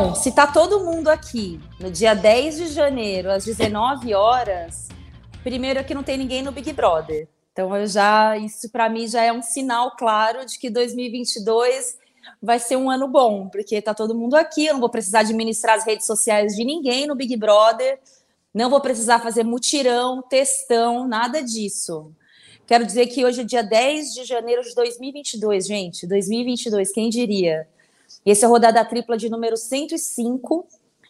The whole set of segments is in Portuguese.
Bom, se tá todo mundo aqui no dia 10 de janeiro, às 19 horas, primeiro é que não tem ninguém no Big Brother. Então eu já isso para mim já é um sinal claro de que 2022 vai ser um ano bom, porque tá todo mundo aqui, eu não vou precisar administrar as redes sociais de ninguém no Big Brother, não vou precisar fazer mutirão, textão, nada disso. Quero dizer que hoje é dia 10 de janeiro de 2022, gente, 2022, quem diria? Esse é a rodada tripla de número 105.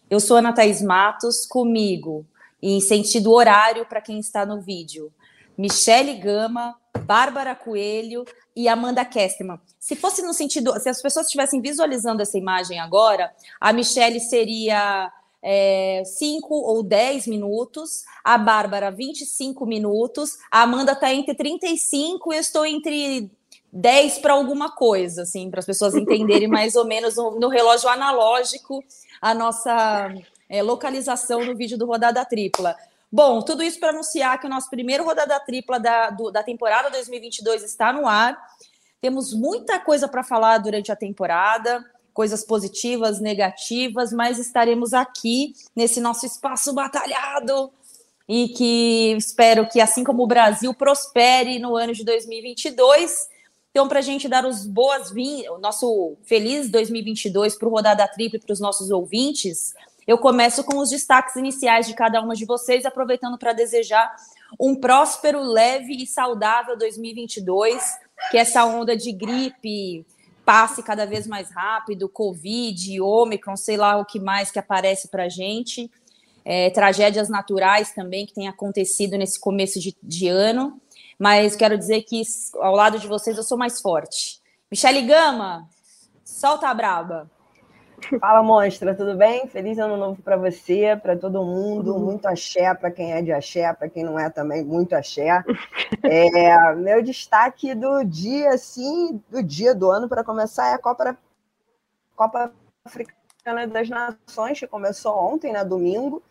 Eu sou Ana Thaís Matos, comigo, em sentido horário para quem está no vídeo. Michele Gama, Bárbara Coelho e Amanda Kesterman. Se fosse no sentido, se as pessoas estivessem visualizando essa imagem agora, a Michele seria 5 é, ou 10 minutos, a Bárbara 25 minutos, a Amanda está entre 35 e eu estou entre 10 para alguma coisa, assim, para as pessoas entenderem mais ou menos no, no relógio analógico a nossa é, localização no vídeo do Rodada Tripla. Bom, tudo isso para anunciar que o nosso primeiro Rodada Tripla da, do, da temporada 2022 está no ar. Temos muita coisa para falar durante a temporada, coisas positivas, negativas, mas estaremos aqui nesse nosso espaço batalhado e que espero que, assim como o Brasil, prospere no ano de 2022 então, para a gente dar os boas-vindas, o nosso feliz 2022 para o Rodada Tripla e para os nossos ouvintes, eu começo com os destaques iniciais de cada uma de vocês, aproveitando para desejar um próspero, leve e saudável 2022, que essa onda de gripe passe cada vez mais rápido, Covid, Ômicron, sei lá o que mais que aparece para a gente, é, tragédias naturais também que têm acontecido nesse começo de, de ano mas quero dizer que ao lado de vocês eu sou mais forte. Michele Gama, solta a braba. Fala, monstra, tudo bem? Feliz ano novo para você, para todo mundo. Uhum. Muito axé para quem é de axé, para quem não é também, muito axé. É, meu destaque do dia, sim, do dia do ano, para começar, é a Copa, Copa Africana das Nações, que começou ontem, né, domingo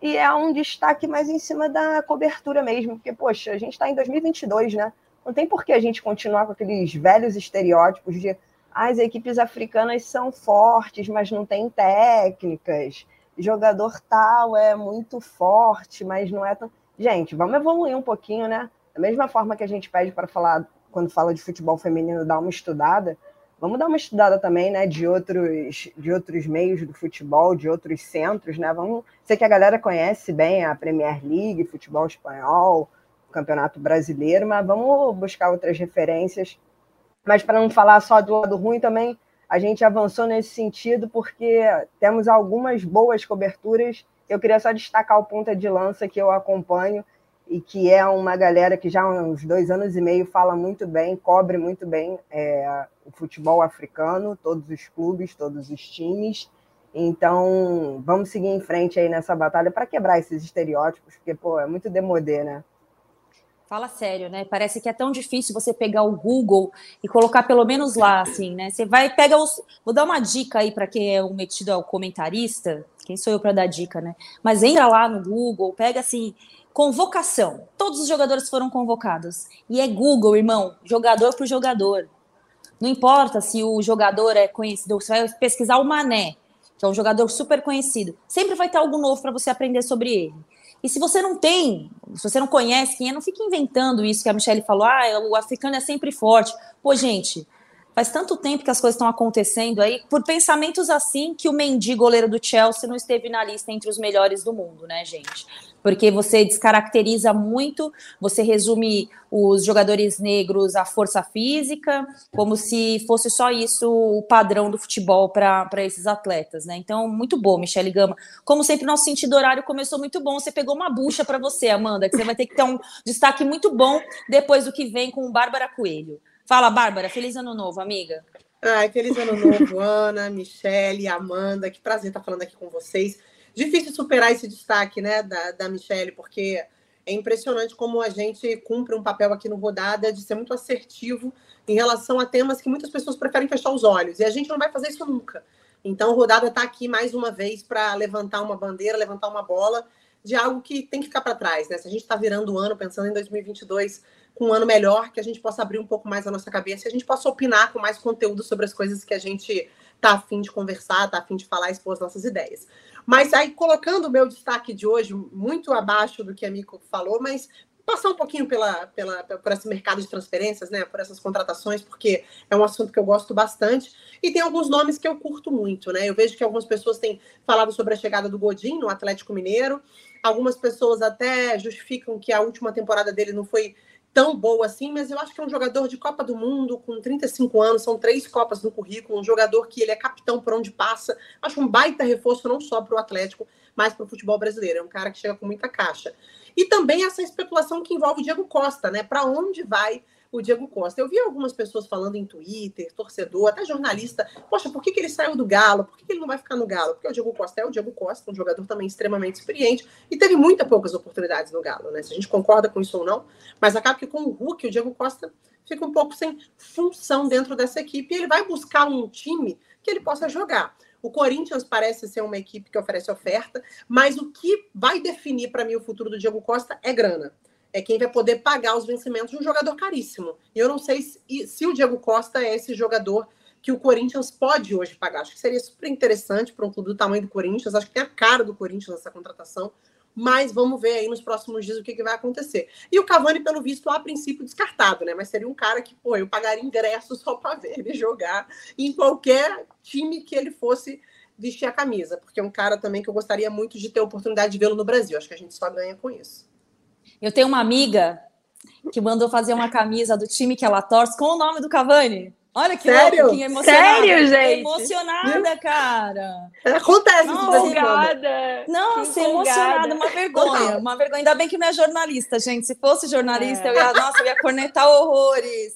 e é um destaque mais em cima da cobertura mesmo, porque, poxa, a gente está em 2022, né? Não tem por que a gente continuar com aqueles velhos estereótipos de ah, as equipes africanas são fortes, mas não tem técnicas, jogador tal é muito forte, mas não é tão. Gente, vamos evoluir um pouquinho, né? Da mesma forma que a gente pede para falar, quando fala de futebol feminino, dar uma estudada, Vamos dar uma estudada também, né, de outros, de outros meios do futebol, de outros centros, né? Vamos, sei que a galera conhece bem a Premier League, futebol espanhol, Campeonato Brasileiro, mas vamos buscar outras referências. Mas para não falar só do lado ruim também, a gente avançou nesse sentido porque temos algumas boas coberturas. Eu queria só destacar o ponta de lança que eu acompanho, e que é uma galera que já há uns dois anos e meio fala muito bem, cobre muito bem é, o futebol africano, todos os clubes, todos os times. Então, vamos seguir em frente aí nessa batalha para quebrar esses estereótipos, porque, pô, é muito demodê, né? Fala sério, né? Parece que é tão difícil você pegar o Google e colocar pelo menos lá, assim, né? Você vai, pega os. Vou dar uma dica aí para quem é um metido ao comentarista. Quem sou eu para dar dica, né? Mas entra lá no Google, pega assim, Convocação. Todos os jogadores foram convocados. E é Google, irmão, jogador por jogador. Não importa se o jogador é conhecido, você vai pesquisar o Mané, que é um jogador super conhecido. Sempre vai ter algo novo para você aprender sobre ele. E se você não tem, se você não conhece quem é, não fique inventando isso que a Michelle falou, ah, o africano é sempre forte. Pô, gente, faz tanto tempo que as coisas estão acontecendo aí, por pensamentos assim, que o Mendy, goleiro do Chelsea, não esteve na lista entre os melhores do mundo, né, gente? Porque você descaracteriza muito, você resume os jogadores negros à força física, como se fosse só isso o padrão do futebol para esses atletas, né? Então, muito bom, Michele Gama. Como sempre, nosso sentido horário começou muito bom. Você pegou uma bucha para você, Amanda, que você vai ter que ter um destaque muito bom depois do que vem com Bárbara Coelho. Fala, Bárbara, feliz ano novo, amiga. Ai, feliz ano novo, Ana, Michele, Amanda. Que prazer estar falando aqui com vocês difícil superar esse destaque né, da, da Michelle, porque é impressionante como a gente cumpre um papel aqui no Rodada de ser muito assertivo em relação a temas que muitas pessoas preferem fechar os olhos. E a gente não vai fazer isso nunca. Então, Rodada está aqui mais uma vez para levantar uma bandeira, levantar uma bola de algo que tem que ficar para trás. Né? Se a gente está virando o ano, pensando em 2022 com um ano melhor, que a gente possa abrir um pouco mais a nossa cabeça e a gente possa opinar com mais conteúdo sobre as coisas que a gente tá afim de conversar, tá afim de falar, expor as nossas ideias. Mas aí, colocando o meu destaque de hoje muito abaixo do que a Mico falou, mas passar um pouquinho pela, pela, por esse mercado de transferências, né, por essas contratações, porque é um assunto que eu gosto bastante. E tem alguns nomes que eu curto muito, né? Eu vejo que algumas pessoas têm falado sobre a chegada do Godin no Atlético Mineiro. Algumas pessoas até justificam que a última temporada dele não foi tão boa assim, mas eu acho que é um jogador de Copa do Mundo, com 35 anos, são três Copas no currículo, um jogador que ele é capitão por onde passa. Acho um baita reforço não só para o Atlético, mas para o futebol brasileiro. É um cara que chega com muita caixa. E também essa especulação que envolve o Diego Costa, né? Para onde vai o Diego Costa. Eu vi algumas pessoas falando em Twitter, torcedor, até jornalista, poxa, por que, que ele saiu do Galo? Por que, que ele não vai ficar no Galo? Porque o Diego Costa é o Diego Costa, um jogador também extremamente experiente e teve muitas poucas oportunidades no Galo, né? Se a gente concorda com isso ou não, mas acaba que com o Hulk, o Diego Costa fica um pouco sem função dentro dessa equipe e ele vai buscar um time que ele possa jogar. O Corinthians parece ser uma equipe que oferece oferta, mas o que vai definir para mim o futuro do Diego Costa é grana é quem vai poder pagar os vencimentos de um jogador caríssimo. E eu não sei se, se o Diego Costa é esse jogador que o Corinthians pode hoje pagar. Acho que seria super interessante para um clube do tamanho do Corinthians. Acho que tem a cara do Corinthians essa contratação. Mas vamos ver aí nos próximos dias o que, que vai acontecer. E o Cavani, pelo visto, a princípio descartado, né? Mas seria um cara que, pô, eu pagaria ingresso só para ver ele jogar em qualquer time que ele fosse vestir a camisa. Porque é um cara também que eu gostaria muito de ter a oportunidade de vê-lo no Brasil. Acho que a gente só ganha com isso. Eu tenho uma amiga que mandou fazer uma camisa do time que ela torce com o nome do Cavani. Olha que Sério? louco, que emocionada. Sério, gente? Emocionada, cara. Acontece isso Não, Empolgada. Nossa, emocionada, uma vergonha. Uma vergonha. Ainda bem que não é jornalista, gente. Se fosse jornalista, É. eu ia, nossa, eu ia cornetar horrores.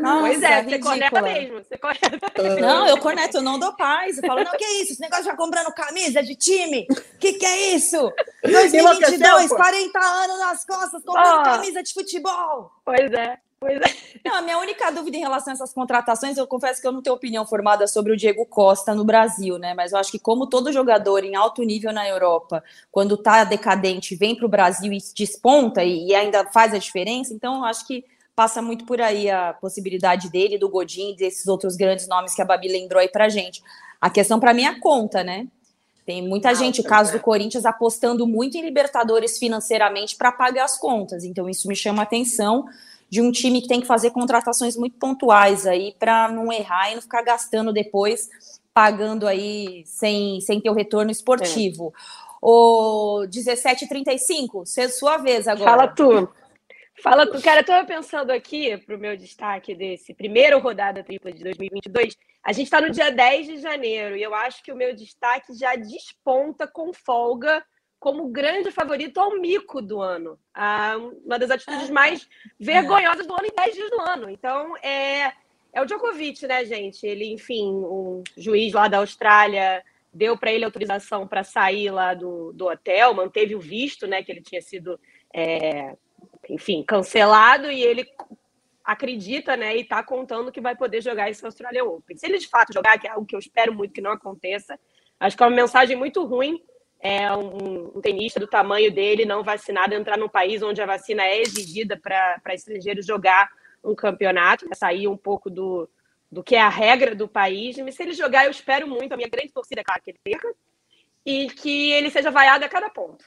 Nossa, pois é, você conecta mesmo. Você conecta. Não, eu corneto, eu não dou paz. Eu falo, não, que é isso? Esse negócio de ficar comprando camisa de time? Que que é isso? 2022, Enlouqueceu, pô. 40 anos nas costas, comprando Ó. camisa de futebol. Pois é, pois é. Não, a minha única dúvida em relação a essas contratações, eu confesso que eu não tenho opinião formada sobre o Diego Costa no Brasil, né? Mas eu acho que como todo jogador em alto nível na Europa, quando tá decadente, vem para o Brasil e desponta e, e ainda faz a diferença, então eu acho que passa muito por aí a possibilidade dele, do Godin, desses outros grandes nomes que a Babi lembrou aí pra gente. A questão para mim é a conta, né? Tem muita Ah, gente, o caso é. do Corinthians, apostando muito em Libertadores financeiramente para pagar as contas. Então, isso me chama a atenção de um time que tem que fazer contratações muito pontuais aí para não errar e não ficar gastando depois, pagando aí sem, sem ter o retorno esportivo. O 17,35, se- sua vez agora. Fala tu. Fala tu. Cara, eu tava pensando aqui pro meu destaque desse primeiro rodada tripla de 2022. A gente está no dia 10 de janeiro e eu acho que o meu destaque já desponta com folga como grande favorito ao mico do ano. Ah, uma das atitudes mais vergonhosas do ano em 10 dias do ano. Então, é, é o Djokovic, né, gente? Ele, enfim, um juiz lá da Austrália deu para ele autorização para sair lá do, do hotel, manteve o visto, né, que ele tinha sido, é, enfim, cancelado e ele acredita, né, e está contando que vai poder jogar esse Australian Open. Se ele de fato jogar, que é algo que eu espero muito que não aconteça, acho que é uma mensagem muito ruim é um, um tenista do tamanho dele, não vacinado, entrar num país onde a vacina é exigida para estrangeiros jogar um campeonato, sair um pouco do, do que é a regra do país. Mas se ele jogar, eu espero muito, a minha grande torcida é claro que ele perca, e que ele seja vaiado a cada ponto.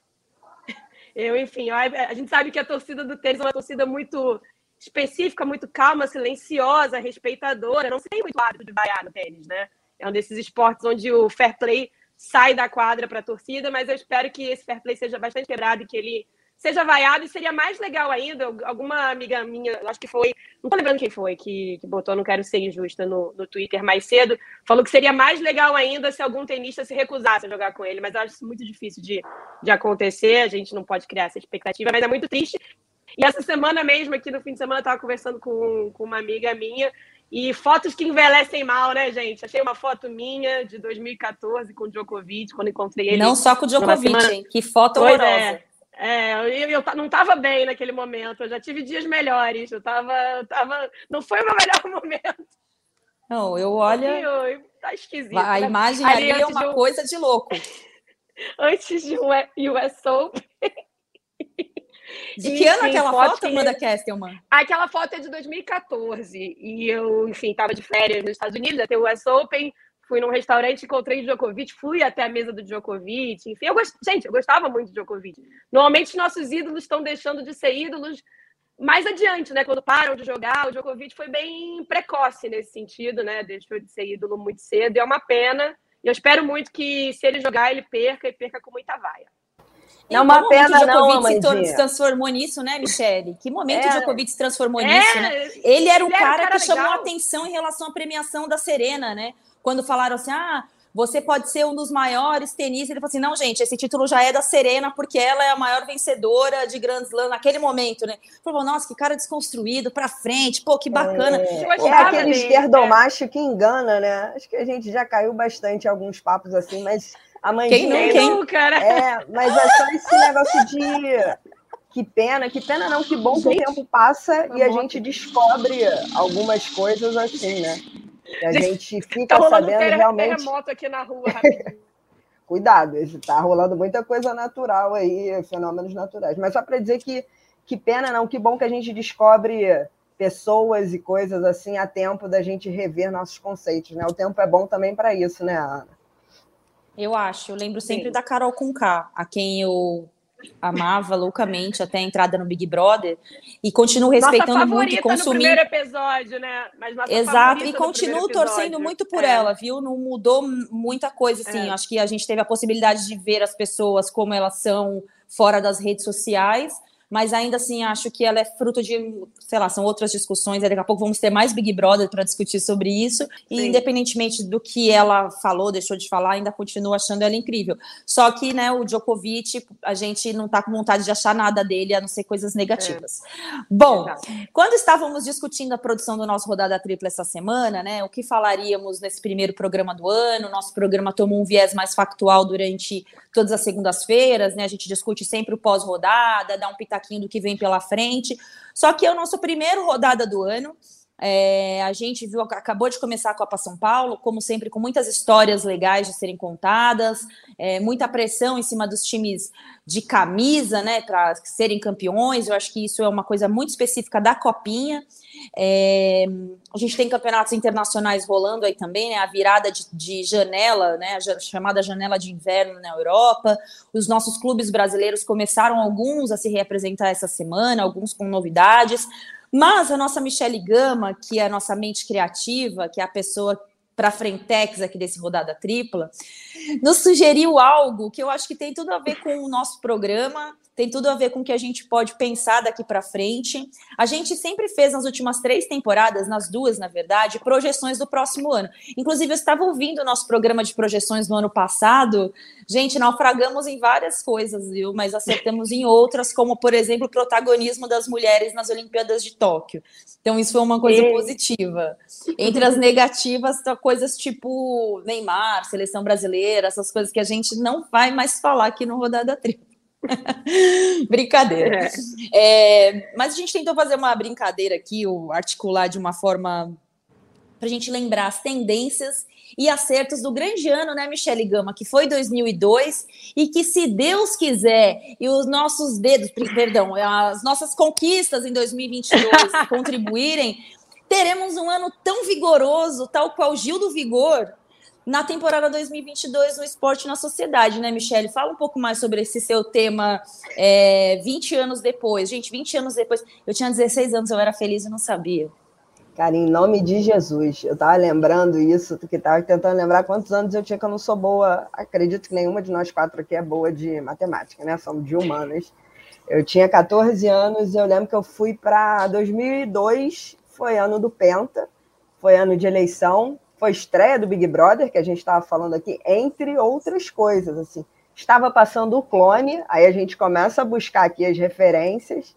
Eu, enfim, a gente sabe que a torcida do tênis é uma torcida muito específica, muito calma, silenciosa, respeitadora. Não se tem muito hábito de vaiar no tênis, né? É um desses esportes onde o fair play sai da quadra para a torcida, mas eu espero que esse fair play seja bastante quebrado e que ele seja vaiado. E seria mais legal ainda, alguma amiga minha, acho que foi, não tô lembrando quem foi, que, que botou Não Quero Ser Injusta no, no Twitter mais cedo, falou que seria mais legal ainda se algum tenista se recusasse a jogar com ele, mas eu acho isso muito difícil de, de acontecer, a gente não pode criar essa expectativa, mas é muito triste. E essa semana mesmo, aqui no fim de semana, eu estava conversando com, com uma amiga minha, e fotos que envelhecem mal, né, gente? Achei uma foto minha de 2014 com o Djokovic, quando encontrei ele. Não só com o Djokovic, hein? Que foto Pois horrorosa. é. É, eu, eu não estava bem naquele momento, eu já tive dias melhores, eu tava, eu tava, não foi o meu melhor momento. Não, eu olha. E eu- tá esquisito. A né? imagem Ali ali é uma de um- coisa de louco. Antes de um US Open. De que ano Enfim, aquela foto foto, Amanda Kestelman? Aquela foto é de 2014 e eu, enfim, estava de férias nos Estados Unidos, até o US Open, fui num restaurante, encontrei o Djokovic, fui até a mesa do Djokovic. Enfim, eu gost... gente, eu gostava muito de Djokovic. Normalmente, os nossos ídolos estão deixando de ser ídolos mais adiante, né? Quando param de jogar, o Djokovic foi bem precoce nesse sentido, né? Deixou de ser ídolo muito cedo, e é uma pena. E eu espero muito que, se ele jogar, ele perca e perca com muita vaia. Não é uma pena, que o Djokovic não, se transformou nisso, né, Michele? Que momento é, o Djokovic se transformou é, nisso, né? Ele era um ele cara, era um cara que legal. chamou atenção em relação à premiação da Serena, né? Quando falaram assim, ah, você pode ser um dos maiores tenistas. Ele falou assim: não, gente, esse título já é da Serena, porque ela é a maior vencedora de Grand Slam naquele momento, né? Ele falou, nossa, que cara desconstruído, pra frente, pô, que bacana. É, é aquele esquerdomacho é. que engana, né? Acho que a gente já caiu bastante em alguns papos assim, mas a mãe Quem não, quem? cara? É, mas é só esse negócio de que pena, que pena não, que bom que o tempo passa e a gente descobre algumas coisas assim, né? E a gente fica tá sabendo ter realmente. terremoto aqui na rua. Cuidado, está rolando muita coisa natural aí, fenômenos naturais. Mas só para dizer que que pena não, que bom que a gente descobre pessoas e coisas assim a tempo da gente rever nossos conceitos, né? O tempo é bom também para isso, né, Ana? Eu acho. Eu lembro sempre Sim. da Carol Conká, a quem eu amava loucamente até a entrada no Big Brother e continuo respeitando muito e consumindo. No primeiro episódio, né? Mas Exato, e continuo torcendo muito por é. ela, viu? Não mudou muita coisa, assim. É. Acho que a gente teve a possibilidade de ver as pessoas como elas são fora das redes sociais mas ainda assim acho que ela é fruto de, sei lá, são outras discussões. Daqui a pouco vamos ter mais Big Brother para discutir sobre isso. E Sim. independentemente do que ela falou, deixou de falar, ainda continuo achando ela incrível. Só que, né, o Djokovic, a gente não está com vontade de achar nada dele, a não ser coisas negativas. É. Bom, quando estávamos discutindo a produção do nosso Rodada Tripla essa semana, né, o que falaríamos nesse primeiro programa do ano? Nosso programa tomou um viés mais factual durante todas as segundas-feiras, né? A gente discute sempre o pós-rodada, dá um pitaquinho do que vem pela frente. Só que é o nosso primeiro rodada do ano. É, a gente viu, acabou de começar a Copa São Paulo, como sempre, com muitas histórias legais de serem contadas, é, muita pressão em cima dos times de camisa, né, para serem campeões. Eu acho que isso é uma coisa muito específica da Copinha. É, a gente tem campeonatos internacionais rolando aí também, né? A virada de, de, janela, né? A chamada janela de inverno na Europa. Os nossos clubes brasileiros começaram alguns a se reapresentar essa semana, alguns com novidades. Mas a nossa Michele Gama, que é a nossa mente criativa, que é a pessoa para frentex aqui desse rodada tripla, nos sugeriu algo que eu acho que tem tudo a ver com o nosso programa tem tudo a ver com o que a gente pode pensar daqui para frente. A gente sempre fez nas últimas três temporadas, nas duas, na verdade, projeções do próximo ano. Inclusive, eu estava ouvindo o nosso programa de projeções no ano passado. Gente, naufragamos em várias coisas, viu? Mas acertamos em outras, como, por exemplo, o protagonismo das mulheres nas Olimpíadas de Tóquio. Então, isso foi uma coisa positiva. Entre as negativas, tá coisas tipo Neymar, seleção brasileira, essas coisas que a gente não vai mais falar aqui no Rodada Tripla. brincadeira. É. é, mas a gente tentou fazer uma brincadeira aqui, o articular de uma forma para a gente lembrar as tendências e acertos do grande ano, né, Michele Gama, que foi 2002 e que, se Deus quiser, e os nossos dedos, perdão, as nossas conquistas em 2022 contribuírem, teremos um ano tão vigoroso, tal qual Gil do Vigor, na temporada 2022 no esporte na sociedade, né, Michele? Fala um pouco mais sobre esse seu tema é, 20 anos depois. Gente, 20 anos depois, eu tinha 16 anos, eu era feliz e não sabia. Cara, em nome de Jesus, eu tava lembrando isso, que tava tentando lembrar quantos anos eu tinha que eu não sou boa. Acredito que nenhuma de nós quatro aqui é boa de matemática, né? Somos de humanas. Eu tinha 14 anos e eu lembro que eu fui para 2002, foi ano do Penta, foi ano de eleição, foi estreia do Big Brother, que a gente estava falando aqui, entre outras coisas, assim. Estava passando o clone, aí a gente começa a buscar aqui as referências.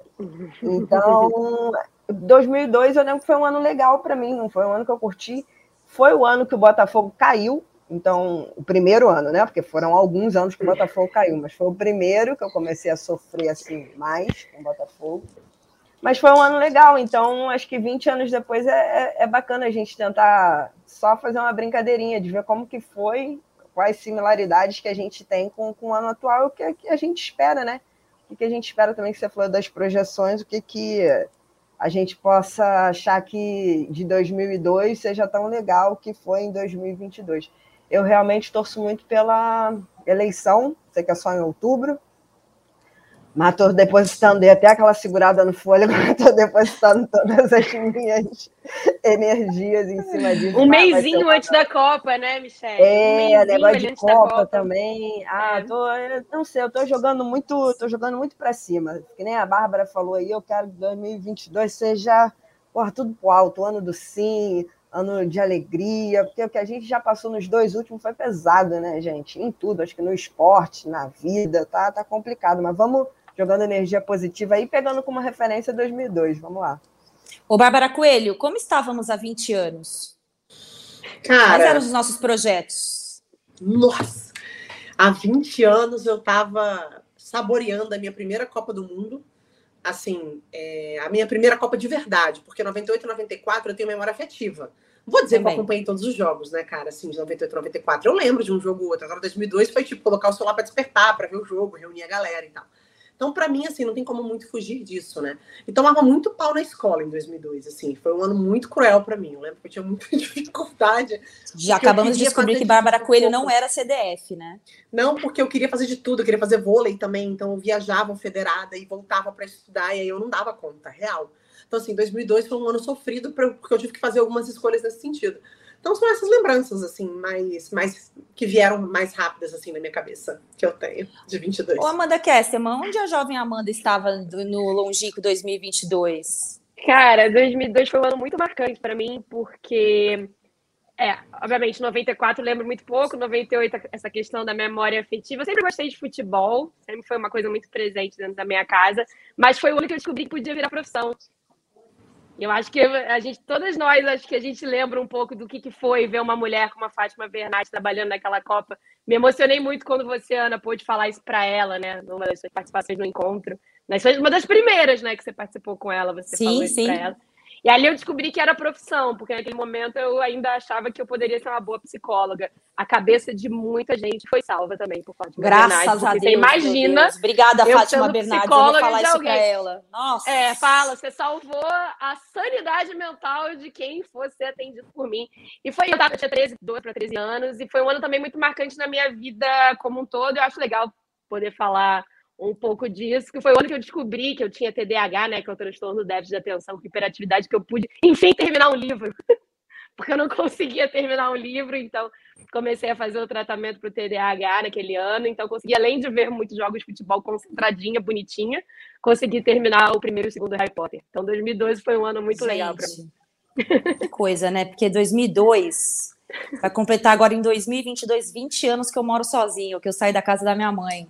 Então, 2002 eu lembro que foi um ano legal para mim, não foi um ano que eu curti. Foi o ano que o Botafogo caiu, então, o primeiro ano, né? Porque foram alguns anos que o Botafogo caiu, mas foi o primeiro que eu comecei a sofrer assim mais com o Botafogo. Mas foi um ano legal, então acho que 20 anos depois é, é, é, bacana a gente tentar só fazer uma brincadeirinha de ver como que foi, quais similaridades que a gente tem com, com o ano atual, o que, que a gente espera, né? O que, que a gente espera também que você falou das projeções, o que, que a gente possa achar que de 2002 seja tão legal que foi em 2022. Eu realmente torço muito pela eleição, sei que é só em outubro, mas estou depositando, dei até aquela segurada no fôlego, estou depositando todas as minhas energias em cima disso. Um ah, mês antes da Copa, né, Michelle? É, um negócio de Copa, Copa, também. Ah, é. tô, não sei, eu estou jogando muito, tô jogando muito para cima. Que nem a Bárbara falou aí, eu quero que 2022 seja porra, tudo pro alto, ano do sim, ano de alegria, porque o que a gente já passou nos dois últimos foi pesado, né, gente? Em tudo, acho que no esporte, na vida, tá, tá complicado, mas vamos jogando energia positiva aí, pegando como referência 2002. Vamos lá. Ô, Bárbara Coelho, como estávamos há 20 anos? Cara. Quais eram os nossos projetos? Nossa! Há 20 anos eu estava saboreando a minha primeira Copa do Mundo. Assim, é, a minha primeira Copa de verdade, porque 98 e 94 eu tenho memória afetiva. Não vou dizer Também. que eu acompanhei todos os jogos, né, cara? Assim, de 98 e 94. Eu lembro de um jogo ou outro. Agora, 2002 foi tipo colocar o celular para despertar, para ver o jogo, reunir a galera e tal. Então, para mim, assim, não tem como muito fugir disso, né? E tomava muito pau na escola em 2002, assim. Foi um ano muito cruel para mim. Eu lembro que eu tinha muita dificuldade. Já acabamos de descobrir que Bárbara Coelho não era CDF, né? Não, porque eu queria fazer de tudo. Eu queria fazer vôlei também. Então, eu viajava federada e voltava para estudar. E aí eu não dava conta, real. Então, assim, 2002 foi um ano sofrido porque eu tive que fazer algumas escolhas nesse sentido. Então são essas lembranças, assim, mais, mais que vieram mais rápidas, assim, na minha cabeça, que eu tenho, de 22. Ô, Amanda Kesselman, onde a jovem Amanda estava no Longico 2022? Cara, 2002 foi um ano muito marcante para mim, porque, é, obviamente, 94 lembro muito pouco, 98 essa questão da memória afetiva. Eu sempre gostei de futebol, sempre foi uma coisa muito presente dentro da minha casa, mas foi o ano que eu descobri que podia virar profissão. Eu acho que a gente, todas nós, acho que a gente lembra um pouco do que, que foi ver uma mulher como a Fátima Bernardes trabalhando naquela Copa. Me emocionei muito quando você, Ana, pôde falar isso para ela, né? Numa das suas participações no encontro. Uma das primeiras, né, que você participou com ela, você sim, falou isso para ela. E ali eu descobri que era profissão, porque naquele momento eu ainda achava que eu poderia ser uma boa psicóloga. A cabeça de muita gente foi salva também por Fátima Graças Bernardes. a Deus. Você imagina. Obrigada, Fátima Bernardes. Eu vou falar isso para ela. Nossa. É, fala, você salvou a sanidade mental de quem fosse atendido por mim. E foi, eu, eu tinha 13, 12 para 13 anos, e foi um ano também muito marcante na minha vida como um todo. Eu acho legal poder falar um pouco disso, que foi o ano que eu descobri que eu tinha TDAH, né, que é o transtorno déficit de atenção com hiperatividade, que eu pude, enfim, terminar um livro. Porque eu não conseguia terminar um livro, então comecei a fazer o tratamento para o TDAH naquele ano, então consegui, além de ver muitos jogos de futebol concentradinha, bonitinha, consegui terminar o primeiro e o segundo Harry Potter. Então 2012 foi um ano muito Gente, legal para mim. Que coisa, né? Porque 2002 vai completar agora em 2022 20 anos que eu moro sozinho, que eu saí da casa da minha mãe.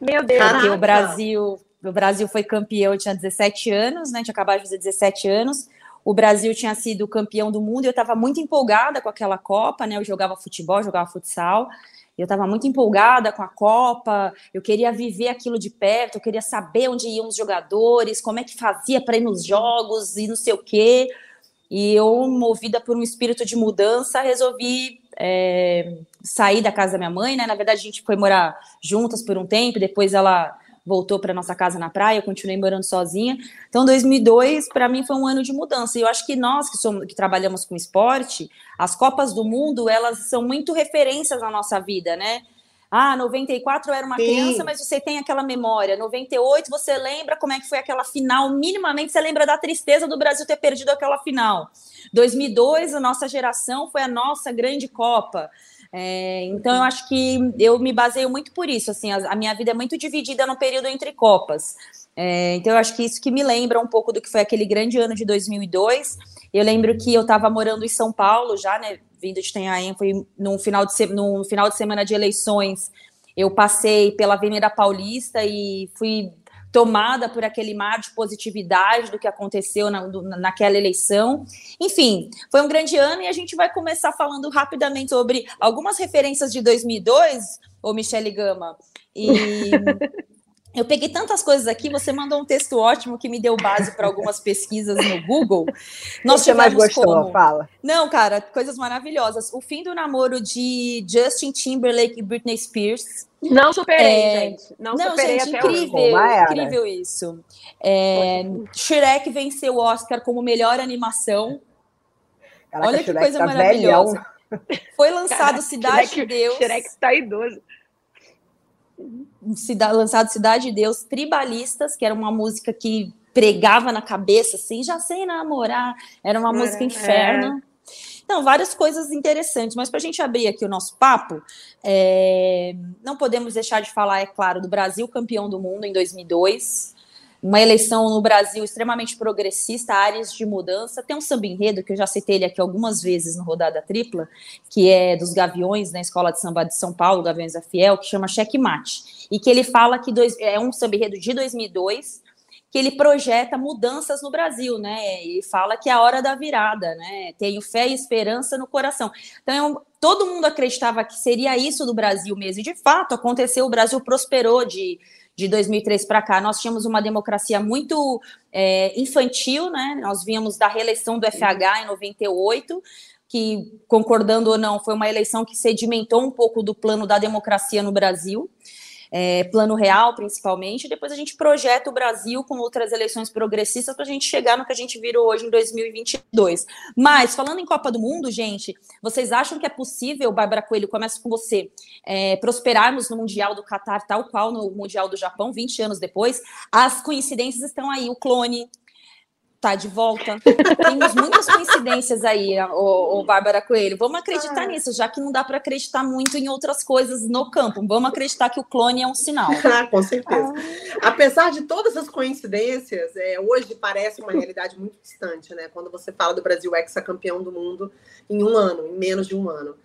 Meu Deus! Porque o Brasil, o Brasil foi campeão, eu tinha 17 anos, né? Tinha acabado de fazer 17 anos. O Brasil tinha sido campeão do mundo e eu estava muito empolgada com aquela Copa, né? Eu jogava futebol, jogava futsal. Eu estava muito empolgada com a Copa, eu queria viver aquilo de perto, eu queria saber onde iam os jogadores, como é que fazia para ir nos jogos e não sei o quê. E eu, movida por um espírito de mudança, resolvi é, sair da casa da minha mãe, né? Na verdade, a gente foi morar juntas por um tempo, depois ela voltou para nossa casa na praia, eu continuei morando sozinha. Então, 2002 para mim foi um ano de mudança. E eu acho que nós que somos que trabalhamos com esporte, as Copas do Mundo, elas são muito referências na nossa vida, né? Ah, 94 eu era uma Sim. criança, mas você tem aquela memória. 98 você lembra como é que foi aquela final, minimamente você lembra da tristeza do Brasil ter perdido aquela final. 2002, a nossa geração foi a nossa grande Copa. É, então eu acho que eu me baseio muito por isso. Assim, a, a minha vida é muito dividida no período entre Copas. É, então eu acho que isso que me lembra um pouco do que foi aquele grande ano de 2002. Eu lembro que eu estava morando em São Paulo já, né? vindo de Itanhaém, foi no final de, no final de semana de eleições, eu passei pela Avenida Paulista e fui tomada por aquele mar de positividade do que aconteceu na, do, naquela eleição. Enfim, foi um grande ano e a gente vai começar falando rapidamente sobre algumas referências de 2002, ô Michele Gama. E Eu peguei tantas coisas aqui, você mandou um texto ótimo que me deu base para algumas pesquisas no Google. Nós você mais gostou? Como... Fala. Não, cara, coisas maravilhosas. O fim do namoro de Justin Timberlake e Britney Spears. Não superei, é... gente. Não, Não superei gente, até incrível, incrível isso. É... Shrek venceu o Oscar como melhor animação. Caraca, Olha que Shrek coisa tá maravilhosa. Velhão. Foi lançado Caraca, Cidade Shrek, de Deus. Shrek está idoso lançado Cidade de Deus, Tribalistas, que era uma música que pregava na cabeça, assim, já sei namorar, era uma é, música inferno. É. Então, várias coisas interessantes, mas para a gente abrir aqui o nosso papo, é... não podemos deixar de falar, é claro, do Brasil campeão do mundo em 2002, uma eleição no Brasil extremamente progressista, áreas de mudança. Tem um samba enredo, que eu já citei ele aqui algumas vezes no Rodada Tripla, que é dos Gaviões, na Escola de Samba de São Paulo, Gaviões da Fiel, que chama Cheque Mate. E que ele fala que dois, é um samba enredo de 2002, que ele projeta mudanças no Brasil, né? E fala que é a hora da virada, né? Tenho fé e esperança no coração. Então, todo mundo acreditava que seria isso do Brasil mesmo. E, de fato, aconteceu. O Brasil prosperou de de 2003 para cá, nós tínhamos uma democracia muito é, infantil, né? Nós víamos da reeleição do FH em 98, que, concordando ou não, foi uma eleição que sedimentou um pouco do plano da democracia no Brasil é, plano real, principalmente. Depois a gente projeta o Brasil com outras eleições progressistas para a gente chegar no que a gente virou hoje em 2022. Mas, falando em Copa do Mundo, gente, vocês acham que é possível, Bárbara Coelho, começa com você, é, prosperarmos no Mundial do Catar, tal qual no Mundial do Japão, 20 anos depois? As coincidências estão aí. O clone tá de volta. Temos muitas coincidências aí, o, o Bárbara Coelho. Vamos acreditar ah. nisso, já que não dá para acreditar muito em outras coisas no campo. Vamos acreditar que o clone é um sinal. Ah, com certeza. Ah. Apesar de todas as coincidências, é, hoje parece uma realidade muito distante, né? Quando você fala do Brasil ex-campeão do mundo em um ano, em menos de um ano.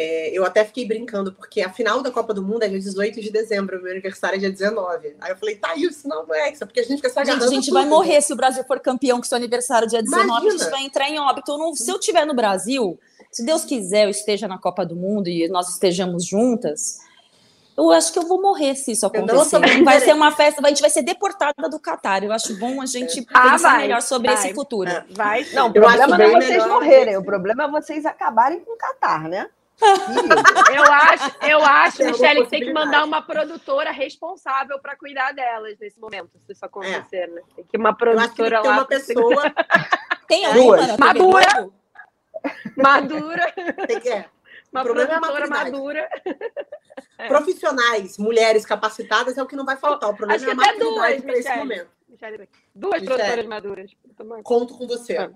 É, eu até fiquei brincando, porque a final da Copa do Mundo é dia 18 de dezembro, meu aniversário é dia 19. Aí eu falei, tá isso, não, não é isso, porque a gente quer se Gente, a gente tudo. vai morrer se o Brasil for campeão, que seu aniversário é dia 19, Imagina. a gente vai entrar em óbito. Não, se eu estiver no Brasil, se Deus quiser, eu esteja na Copa do Mundo e nós estejamos juntas, eu acho que eu vou morrer se isso acontecer. Vai ser uma festa, a gente vai ser deportada do Catar. Eu acho bom a gente ah, pensar vai, melhor sobre vai, esse futuro. Vai. Não, o problema não é vocês morrerem, o problema é vocês acabarem com o Catar, né? Eu acho, eu acho, Michelle, que tem que mandar uma produtora responsável para cuidar delas nesse momento, se isso acontecer, é. né? Tem que uma produtora lá. uma pessoa. Tem alguma? Madura. Madura. Tem que, é. Uma produtora madura. É. Profissionais, mulheres capacitadas é o que não vai faltar. O problema Acho é a maturidade para esse momento. Michelle. Duas Michelle. produtoras maduras. Conto com você. Ah.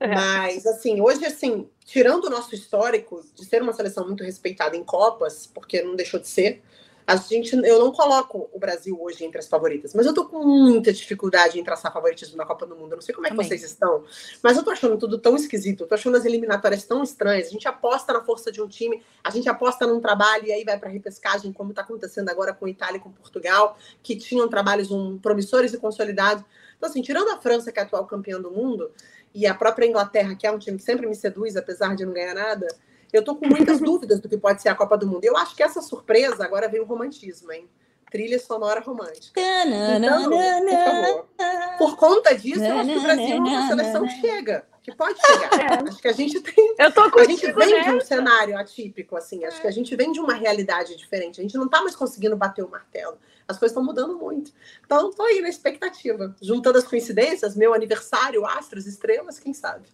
Mas, assim, hoje, assim, tirando o nosso histórico de ser uma seleção muito respeitada em Copas, porque não deixou de ser, a gente, eu não coloco o Brasil hoje entre as favoritas, mas eu tô com muita dificuldade em traçar favoritismo na Copa do Mundo. Eu não sei como é que Também. vocês estão, mas eu tô achando tudo tão esquisito, eu tô achando as eliminatórias tão estranhas. A gente aposta na força de um time, a gente aposta num trabalho e aí vai para repescagem, como tá acontecendo agora com Itália e com Portugal, que tinham trabalhos um, promissores e consolidados. Então, assim, tirando a França, que é a atual campeã do mundo, e a própria Inglaterra, que é um time que sempre me seduz, apesar de não ganhar nada, eu estou com muitas dúvidas do que pode ser a Copa do Mundo. Eu acho que essa surpresa agora vem o romantismo, hein? Trilha sonora romântica. Então, por, favor, por conta disso, eu acho que o Brasil é uma seleção que chega, que pode chegar. É. Acho que a gente tem. Eu tô a gente vem né? de um cenário atípico, assim. Acho que a gente vem de uma realidade diferente. A gente não está mais conseguindo bater o martelo. As coisas estão mudando muito. Então, estou aí na expectativa. Juntando as coincidências, meu aniversário, astros, estrelas, quem sabe?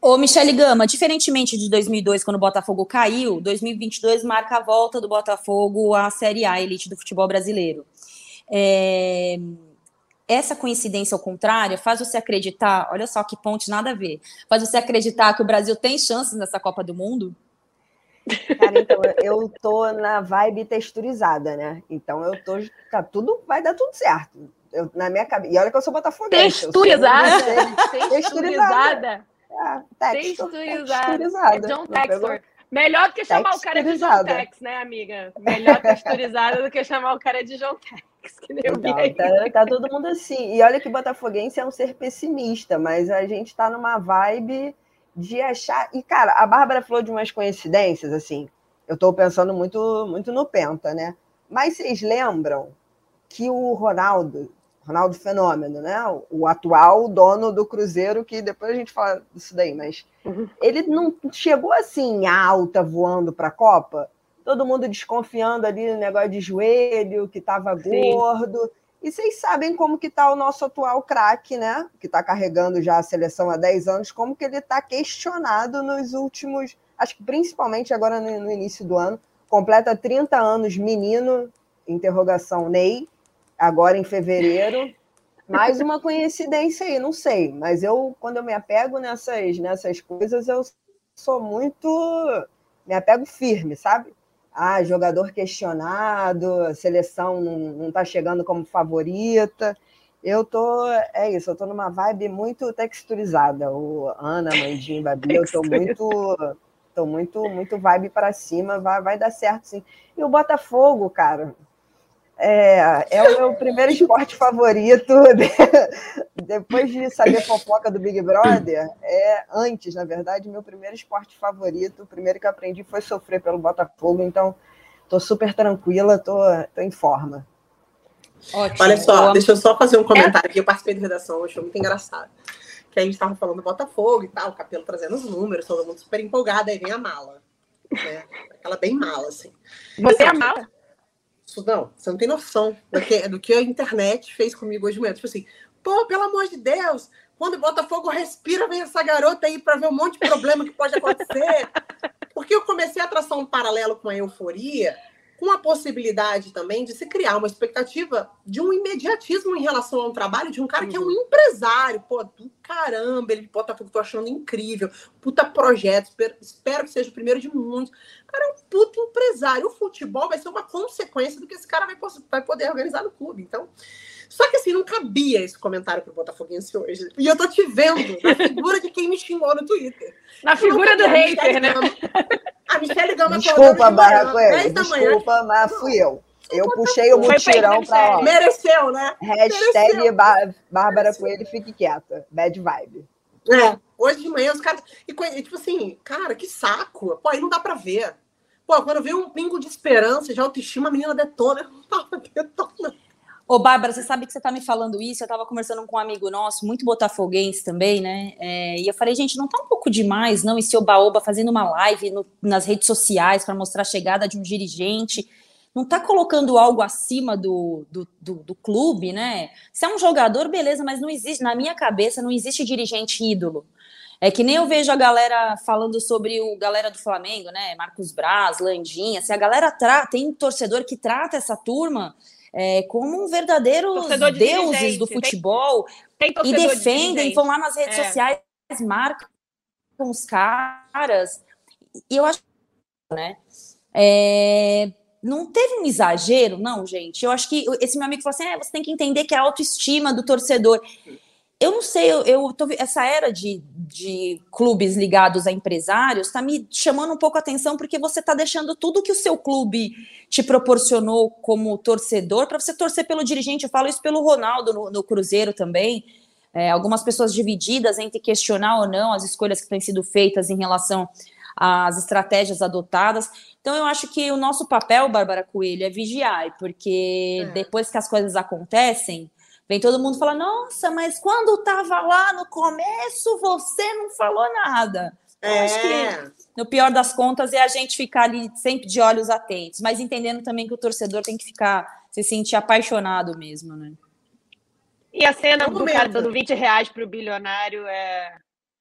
Ô, Michele Gama, diferentemente de 2002, quando o Botafogo caiu, 2022 marca a volta do Botafogo à Série A, elite do futebol brasileiro. É... Essa coincidência ao contrário faz você acreditar, olha só que ponte nada a ver, faz você acreditar que o Brasil tem chances nessa Copa do Mundo? Cara, então, eu tô na vibe texturizada, né? Então eu tô. Tá, tudo vai dar tudo certo. Eu, na minha cabeça. E olha que eu sou botafoguense. Texturizada? Texturizada. É, texturizada. É John Textor. Melhor do que chamar o cara de John Tex, né, amiga? Melhor texturizada do que chamar o cara de John Tex. Então, tá, tá todo mundo assim. E olha que botafoguense é um ser pessimista, mas a gente tá numa vibe de achar. E, cara, a Bárbara falou de umas coincidências, assim. Eu estou pensando muito, muito no Penta, né? Mas vocês lembram que o Ronaldo, Ronaldo Fenômeno, né? O atual dono do Cruzeiro, que depois a gente fala disso daí, mas uhum. ele não chegou assim alta voando para a Copa. Todo mundo desconfiando ali no negócio de joelho, que estava gordo. E vocês sabem como que está o nosso atual craque, né? Que está carregando já a seleção há 10 anos, como que ele está questionado nos últimos, acho que principalmente agora no, no início do ano, completa 30 anos, menino, interrogação Ney, agora em fevereiro. Mais uma coincidência aí, não sei. Mas eu, quando eu me apego nessas, nessas coisas, eu sou muito. Me apego firme, sabe? Ah, jogador questionado, seleção não está chegando como favorita. Eu tô, é isso, eu tô numa vibe muito texturizada. O Ana, Mandinho, Babi, eu tô muito, tô muito, muito vibe para cima, vai, vai dar certo sim. E o Botafogo, cara, é, é o meu primeiro esporte favorito. Depois de saber fofoca do Big Brother, é antes, na verdade, meu primeiro esporte favorito. O primeiro que eu aprendi foi sofrer pelo Botafogo, então tô super tranquila, tô, tô em forma. Ótimo. Olha só, deixa eu só fazer um comentário aqui. Eu participei da redação, achei muito engraçado. Que a gente estava falando do Botafogo e tal, o Capelo trazendo os números, todo mundo super empolgado, aí vem a mala. Né? Aquela bem mala, assim. Você é a mala? Não, você não tem noção do que, do que a internet fez comigo hoje de manhã. Tipo assim, pô, pelo amor de Deus, quando o Botafogo respira, vem essa garota aí para ver um monte de problema que pode acontecer. Porque eu comecei a traçar um paralelo com a euforia com a possibilidade também de se criar uma expectativa de um imediatismo em relação ao trabalho de um cara que é um uhum. empresário, pô, do caramba, ele bota que tô achando incrível, puta projeto, espero, espero que seja o primeiro de muitos. cara é um puta empresário. O futebol vai ser uma consequência do que esse cara vai, vai poder organizar no clube. Então, só que assim, não cabia esse comentário pro Botafoguense hoje. E eu tô te vendo na figura de quem me xingou no Twitter. Na figura do hater, né? A Michelle Gama Desculpa, Barra Coelho. Desculpa, mas fui eu. Eu puxei o mutirão para lá. Mereceu, né? Hashtag Mereceu. Bárbara Coelho, fique quieta. Bad vibe. É, hoje de manhã os caras. E, tipo assim, cara, que saco. Pô, aí não dá pra ver. Pô, quando vem um pingo de esperança, já autoestima, a menina detona. Eu não tava detonando. Ô, Bárbara, você sabe que você tá me falando isso? Eu tava conversando com um amigo nosso, muito botafoguense também, né? É, e eu falei, gente, não tá um pouco demais, não? Esse Oba-Oba fazendo uma live no, nas redes sociais para mostrar a chegada de um dirigente. Não tá colocando algo acima do, do, do, do, clube, né? Se é um jogador, beleza, mas não existe, na minha cabeça, não existe dirigente ídolo. É que nem eu vejo a galera falando sobre o galera do Flamengo, né? Marcos Braz, Landinha. Se a galera tra tem torcedor que trata essa turma é, como um verdadeiro de deuses do futebol tem, tem e defendem, de vão lá nas redes é. sociais, marcam os caras. E eu acho, né? É, não teve um exagero, não, gente. Eu acho que esse meu amigo falou assim: é, você tem que entender que é a autoestima do torcedor eu não sei, eu, eu tô, essa era de, de clubes ligados a empresários está me chamando um pouco a atenção porque você está deixando tudo que o seu clube te proporcionou como torcedor para você torcer pelo dirigente. Eu falo isso pelo Ronaldo no, no Cruzeiro também. É, algumas pessoas divididas entre questionar ou não as escolhas que têm sido feitas em relação às estratégias adotadas. Então, eu acho que o nosso papel, Bárbara Coelho, é vigiar, porque é. depois que as coisas acontecem Vem todo mundo falar, nossa, mas quando estava lá no começo, você não falou nada. É. Acho que, no pior das contas, é a gente ficar ali sempre de olhos atentos, mas entendendo também que o torcedor tem que ficar, se sentir apaixonado mesmo, né? E a cena do cara dando 20 reais para o bilionário é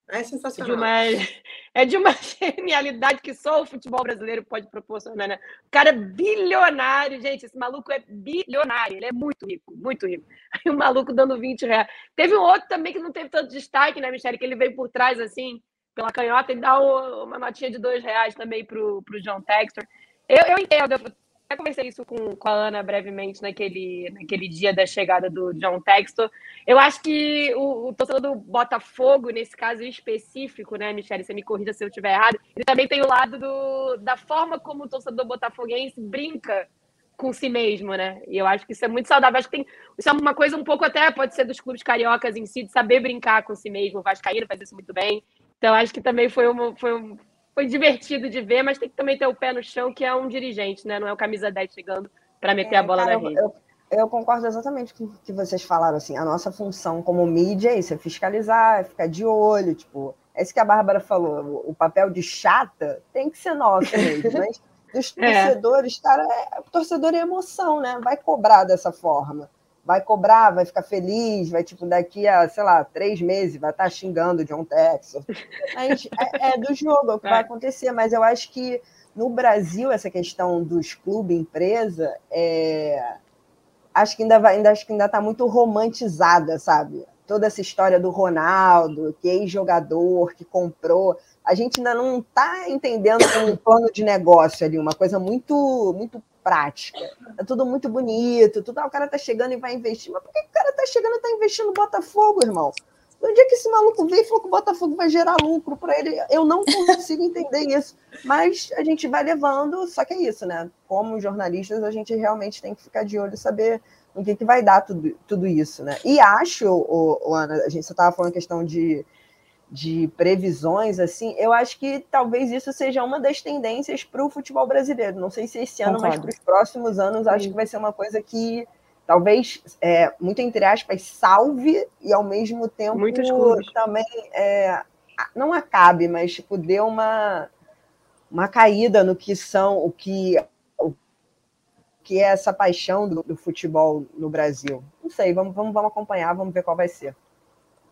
é sensacional. De uma, é de uma genialidade que só o futebol brasileiro pode proporcionar, né? O cara é bilionário, gente. Esse maluco é bilionário, ele é muito rico, muito rico. Aí o maluco dando 20 reais. Teve um outro também que não teve tanto destaque, né, Michele? Que ele veio por trás, assim, pela canhota, e dá uma notinha de dois reais também pro, pro John Textor. Eu, eu entendo, eu até conversei isso com, com a Ana brevemente naquele, naquele dia da chegada do John Textor. Eu acho que o, o torcedor do Botafogo, nesse caso específico, né, Michele, você me corrija se eu estiver errado, ele também tem o lado do, da forma como o torcedor botafoguense brinca com si mesmo, né? E eu acho que isso é muito saudável. Acho que tem, isso é uma coisa um pouco até, pode ser dos clubes cariocas em si, de saber brincar com si mesmo. O Vascaíno faz isso muito bem. Então, acho que também foi, uma, foi um, foi divertido de ver, mas tem que também ter o pé no chão, que é um dirigente, né? Não é o camisa 10 chegando para meter é, a bola cara, na rede. Eu, Eu concordo exatamente com o que vocês falaram. Assim, a nossa função como mídia é isso, é fiscalizar, é ficar de olho. Tipo, é isso que a Bárbara falou. O papel de chata tem que ser nosso mesmo. Mas dos é. torcedores, cara, é, o torcedor é emoção, né? Vai cobrar dessa forma. Vai cobrar, vai ficar feliz, vai, tipo, daqui a, sei lá, três meses, vai estar tá xingando John Texas. Mas é, é do jogo, é o que vai é. acontecer. Mas eu acho que no Brasil, essa questão dos clubes empresa, é, acho que ainda vai, ainda acho que ainda está muito romantizada, sabe? Toda essa história do Ronaldo, que ex-jogador, que comprou, a gente ainda não está entendendo um plano de negócio ali, uma coisa muito muito prática. É tudo muito bonito, tudo, ah, o cara está chegando e vai investir. Mas por que o cara está chegando e está investindo no Botafogo, irmão? Onde é que esse maluco veio e falou que o Botafogo vai gerar lucro para ele? Eu não consigo entender isso. Mas a gente vai levando, só que é isso, né? Como jornalistas, a gente realmente tem que ficar de olho e saber o que, que vai dar tudo, tudo isso, né? E acho, o, o Ana, a gente só estava falando questão de, de previsões, assim, eu acho que talvez isso seja uma das tendências para o futebol brasileiro. Não sei se esse ano, Concordo. mas para os próximos anos, acho que vai ser uma coisa que talvez, é, muito entre aspas, salve e ao mesmo tempo também é, não acabe, mas tipo, dê uma, uma caída no que são, o que, o que é essa paixão do, do futebol no Brasil. Não sei, vamos, vamos, vamos acompanhar, vamos ver qual vai ser.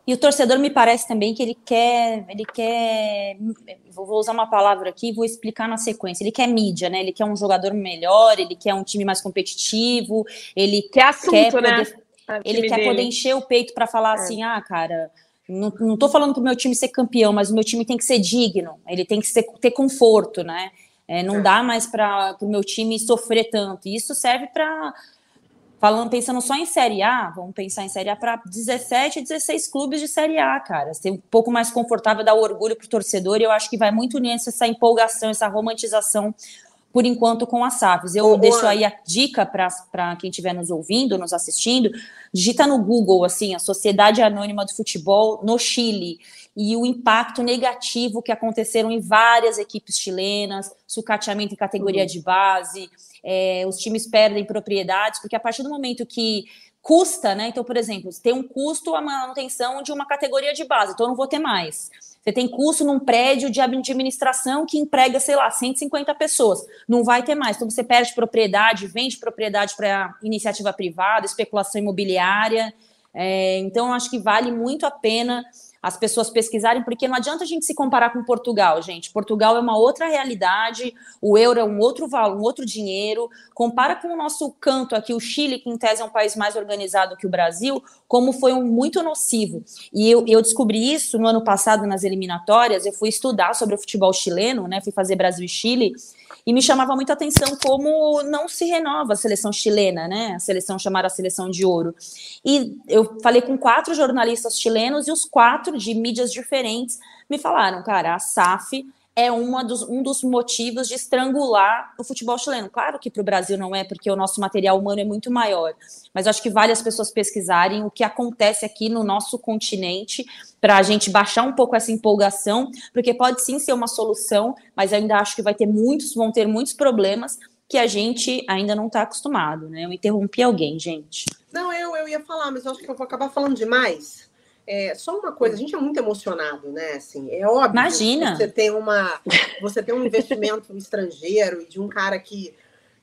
E o torcedor me parece também que ele quer, ele quer, vou usar uma palavra aqui, vou explicar na sequência. Ele quer mídia, né? Ele quer um jogador melhor, ele quer um time mais competitivo, ele quer assunto, quer né? poder, né? ele quer dele. poder encher o peito para falar é. assim, ah, cara, não, não tô falando pro meu time ser campeão, mas o meu time tem que ser digno, ele tem que ser, ter conforto, né? É, não é. dá mais para o meu time sofrer tanto. E isso serve para falando, pensando só em Série A, vamos pensar em Série A para 17, 16 clubes de Série A, cara. Ser um pouco mais confortável, dar orgulho para o torcedor, e eu acho que vai muito nisso essa empolgação, essa romantização, por enquanto, com as SAFs. Eu deixo aí a dica para quem estiver nos ouvindo, nos assistindo, digita no Google, assim, a Sociedade Anônima do Futebol no Chile, e o impacto negativo que aconteceram em várias equipes chilenas, sucateamento em categoria uhum. de base, é, os times perdem propriedades, porque a partir do momento que custa, né? Então, por exemplo, tem um custo a manutenção de uma categoria de base, então eu não vou ter mais. Você tem custo num prédio de administração que emprega, sei lá, 150 pessoas. Não vai ter mais. Então você perde propriedade, vende propriedade para iniciativa privada, especulação imobiliária. É, então, acho que vale muito a pena as pessoas pesquisarem, porque não adianta a gente se comparar com Portugal, gente. Portugal é uma outra realidade, o euro é um outro valor, um outro dinheiro. Compara com o nosso canto aqui, o Chile, que em tese é um país mais organizado que o Brasil, como foi um muito nocivo. E eu, eu descobri isso no ano passado nas eliminatórias. Eu fui estudar sobre o futebol chileno, né? Fui fazer Brasil e Chile e me chamava muita atenção como não se renova a seleção chilena, né? A seleção chamada seleção de ouro. E eu falei com quatro jornalistas chilenos e os quatro de mídias diferentes me falaram, cara, a SAF é uma dos, um dos motivos de estrangular o futebol chileno. Claro que para o Brasil não é, porque o nosso material humano é muito maior, mas acho que vale as pessoas pesquisarem o que acontece aqui no nosso continente para a gente baixar um pouco essa empolgação, porque pode sim ser uma solução, mas ainda acho que vai ter muitos, vão ter muitos problemas que a gente ainda não está acostumado, né? Eu interrompi alguém, gente. Não, eu, eu ia falar, mas eu acho que eu vou acabar falando demais. É, só uma coisa, a gente é muito emocionado, né? Assim, é óbvio. Imagina. Você tem uma, você tem um investimento estrangeiro e de um cara que,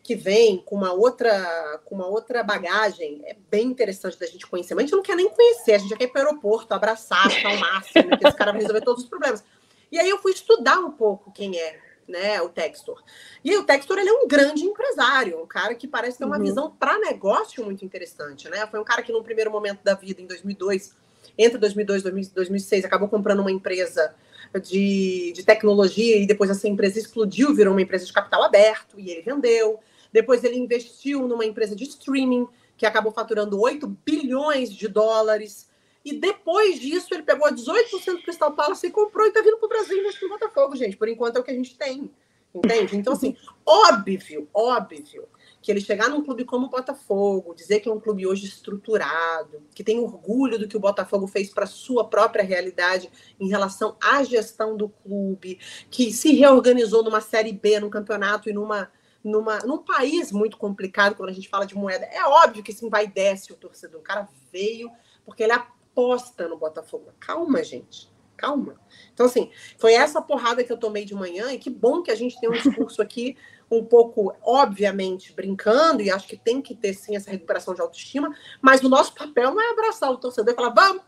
que vem com uma outra, com uma outra bagagem. É bem interessante da gente conhecer. Mas a gente não quer nem conhecer, a gente já quer ir para o aeroporto, abraçar, ao máximo, que esse cara vai resolver todos os problemas. E aí eu fui estudar um pouco quem é né, o Textor. E aí, o Textor ele é um grande empresário, um cara que parece ter uma uhum. visão para negócio muito interessante, né? Foi um cara que, num primeiro momento da vida, em 2002, entre 2002 e 2006, acabou comprando uma empresa de, de tecnologia e depois essa empresa explodiu, virou uma empresa de capital aberto e ele vendeu. Depois ele investiu numa empresa de streaming que acabou faturando 8 bilhões de dólares. E depois disso, ele pegou 18% do Crystal Palace e comprou e está vindo para o Brasil investir no Botafogo, gente. Por enquanto é o que a gente tem. Entende? Então, assim, óbvio, óbvio que ele chegar num clube como o Botafogo, dizer que é um clube hoje estruturado, que tem orgulho do que o Botafogo fez para sua própria realidade em relação à gestão do clube, que se reorganizou numa série B no campeonato e numa numa, num país muito complicado, quando a gente fala de moeda, é óbvio que se vai desce o torcedor. O cara veio porque ele aposta no Botafogo. Calma, gente. Calma. Então, assim, foi essa porrada que eu tomei de manhã, e que bom que a gente tem um discurso aqui um pouco, obviamente, brincando, e acho que tem que ter sim essa recuperação de autoestima, mas o nosso papel não é abraçar o torcedor e falar, vamos,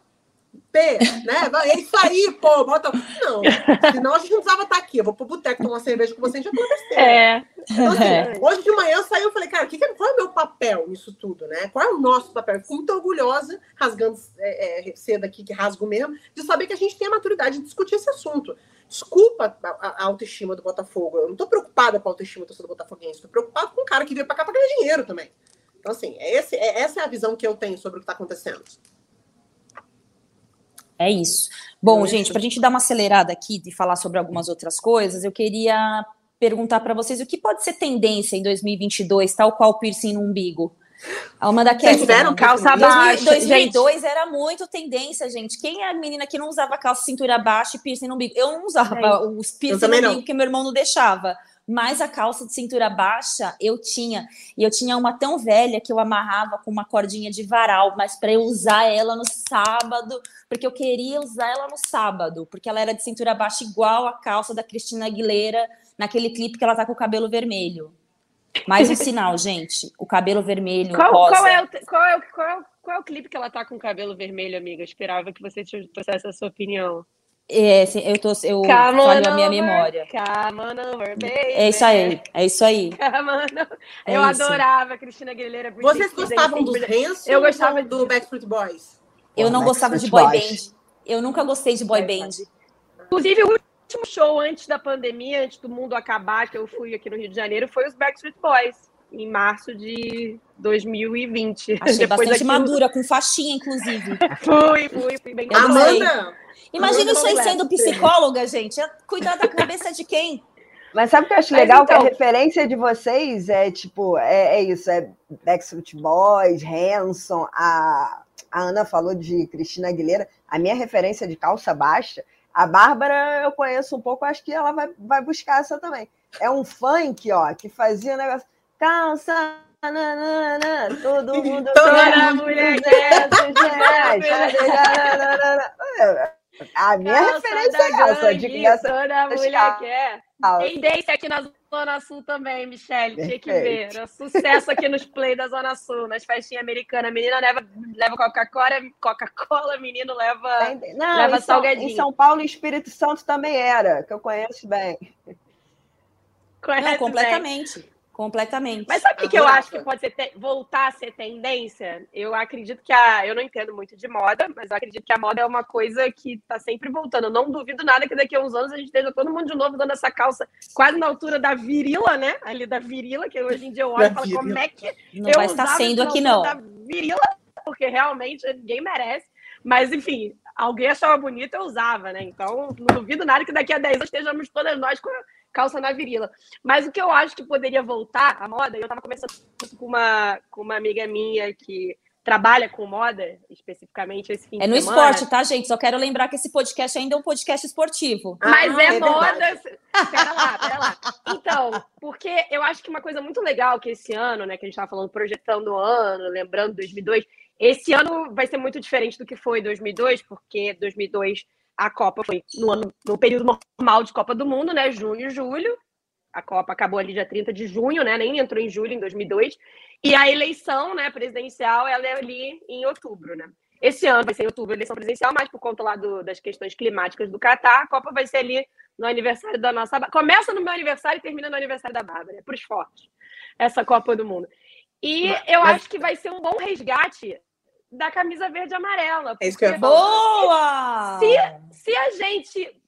P, né? É isso aí, pô, bota. Não, senão a gente não precisava estar aqui. Eu vou pro boteco tomar cerveja com você já aconteceu. É. Então, assim, é. hoje de manhã eu saí e falei, cara, que, qual é o meu papel nisso tudo, né? Qual é o nosso papel? Eu fico muito orgulhosa, rasgando é, é, cedo aqui, que rasgo mesmo, de saber que a gente tem a maturidade de discutir esse assunto. Desculpa a, a, autoestima do Botafogo. Eu não tô preocupada com a autoestima do torcedor botafoguense, tô preocupada com o cara que veio pra cá pra ganhar dinheiro também. Então, assim, é esse, é, essa é a visão que eu tenho sobre o que tá acontecendo. É isso. Bom, gente, para a gente dar uma acelerada aqui e falar sobre algumas outras coisas, eu queria perguntar para vocês o que pode ser tendência em 2022, tal qual piercing no umbigo. Uma daquelas. tiveram calça baixa. 2002 gente. era muito tendência, gente. Quem é a menina que não usava calça cintura baixa e piercing no umbigo? Eu não usava é. os piercing no umbigo, porque meu irmão não deixava mas a calça de cintura baixa eu tinha. E eu tinha uma tão velha que eu amarrava com uma cordinha de varal, mas para eu usar ela no sábado, porque eu queria usar ela no sábado, porque ela era de cintura baixa igual a calça da Cristina Aguilera naquele clipe que ela tá com o cabelo vermelho. Mais um sinal, gente. O cabelo vermelho. Qual, rosa. qual, é o, qual, é o, qual, é o, qual é o clipe que ela tá com o cabelo vermelho, amiga? Eu esperava que você trouxesse a sua opinião. É, eu tô, eu falho a minha memória. Come over, baby. É isso aí, é isso aí. É eu isso. adorava a Cristina Aguilera. Vocês gostavam do Hanson Eu gostava do Backstreet Boys? Eu não gostava de boy band. Eu nunca gostei de boy band. Inclusive, o último show antes da pandemia, antes do mundo acabar, que eu fui aqui no Rio de Janeiro, foi os Backstreet Boys, em março de 2020. Achei Depois bastante madura, com faixinha, inclusive. fui, fui, fui bem Amanda! Imagina isso aí sendo psicóloga, gente. Cuidar da cabeça de quem? Mas sabe o que eu acho legal? Então... Que a então referência de vocês é tipo, é, é isso, é Backstreet Boys, Hanson, a, a Ana falou de Cristina Aguilera. A minha referência de calça baixa, a Bárbara eu conheço um pouco, acho que ela vai, vai buscar essa também. É um funk, ó, que fazia negócio. Calça Nanana, todo mundo toda mulher quer a minha Calça referência é essa. De criança, toda mulher quer. Tendência aqui na Zona Sul também, Michelle. Tinha que ver. Era sucesso aqui nos play da Zona Sul, nas festinhas americanas. Menina leva, leva Coca-Cola, Coca-Cola, menino leva, Não, leva em salgadinho. Em São Paulo e Espírito Santo também era, que eu conheço bem. Conhece Não, completamente. Bem. Completamente. Mas sabe o que, que eu acho que pode ser voltar a ser tendência? Eu acredito que a. Eu não entendo muito de moda, mas eu acredito que a moda é uma coisa que está sempre voltando. Eu não duvido nada que daqui a uns anos a gente esteja todo mundo de novo dando essa calça quase na altura da virila, né? Ali da virila, que hoje em dia eu olho e falo como é que. Não vai estar sendo aqui, não. Da virila, porque realmente ninguém merece. Mas, enfim, alguém achava bonito, eu usava, né? Então, não duvido nada que daqui a 10 anos estejamos todas nós com calça na virila. Mas o que eu acho que poderia voltar à moda, eu estava conversando com uma, com uma amiga minha que trabalha com moda, especificamente esse fim É no semana. esporte, tá, gente? Só quero lembrar que esse podcast ainda é um podcast esportivo. Mas ah, é, é moda. Pera lá, pera lá. Então, porque eu acho que uma coisa muito legal que esse ano, né, que a gente estava falando, projetando o ano, lembrando 2002, esse ano vai ser muito diferente do que foi 2002, porque 2002 a Copa foi no, ano, no período normal de Copa do Mundo, né? Junho e julho. A Copa acabou ali dia 30 de junho, né? Nem entrou em julho em 2002. E a eleição, né, presidencial, ela é ali em outubro, né? Esse ano vai ser em outubro a eleição presidencial, mas por conta lá do, das questões climáticas do Catar, a Copa vai ser ali no aniversário da nossa. Começa no meu aniversário e termina no aniversário da Bárbara, é para os fortes, essa Copa do Mundo. E eu mas... acho que vai ser um bom resgate da camisa verde e amarela. É isso que eu ia falar. Boa! Se, se a gente.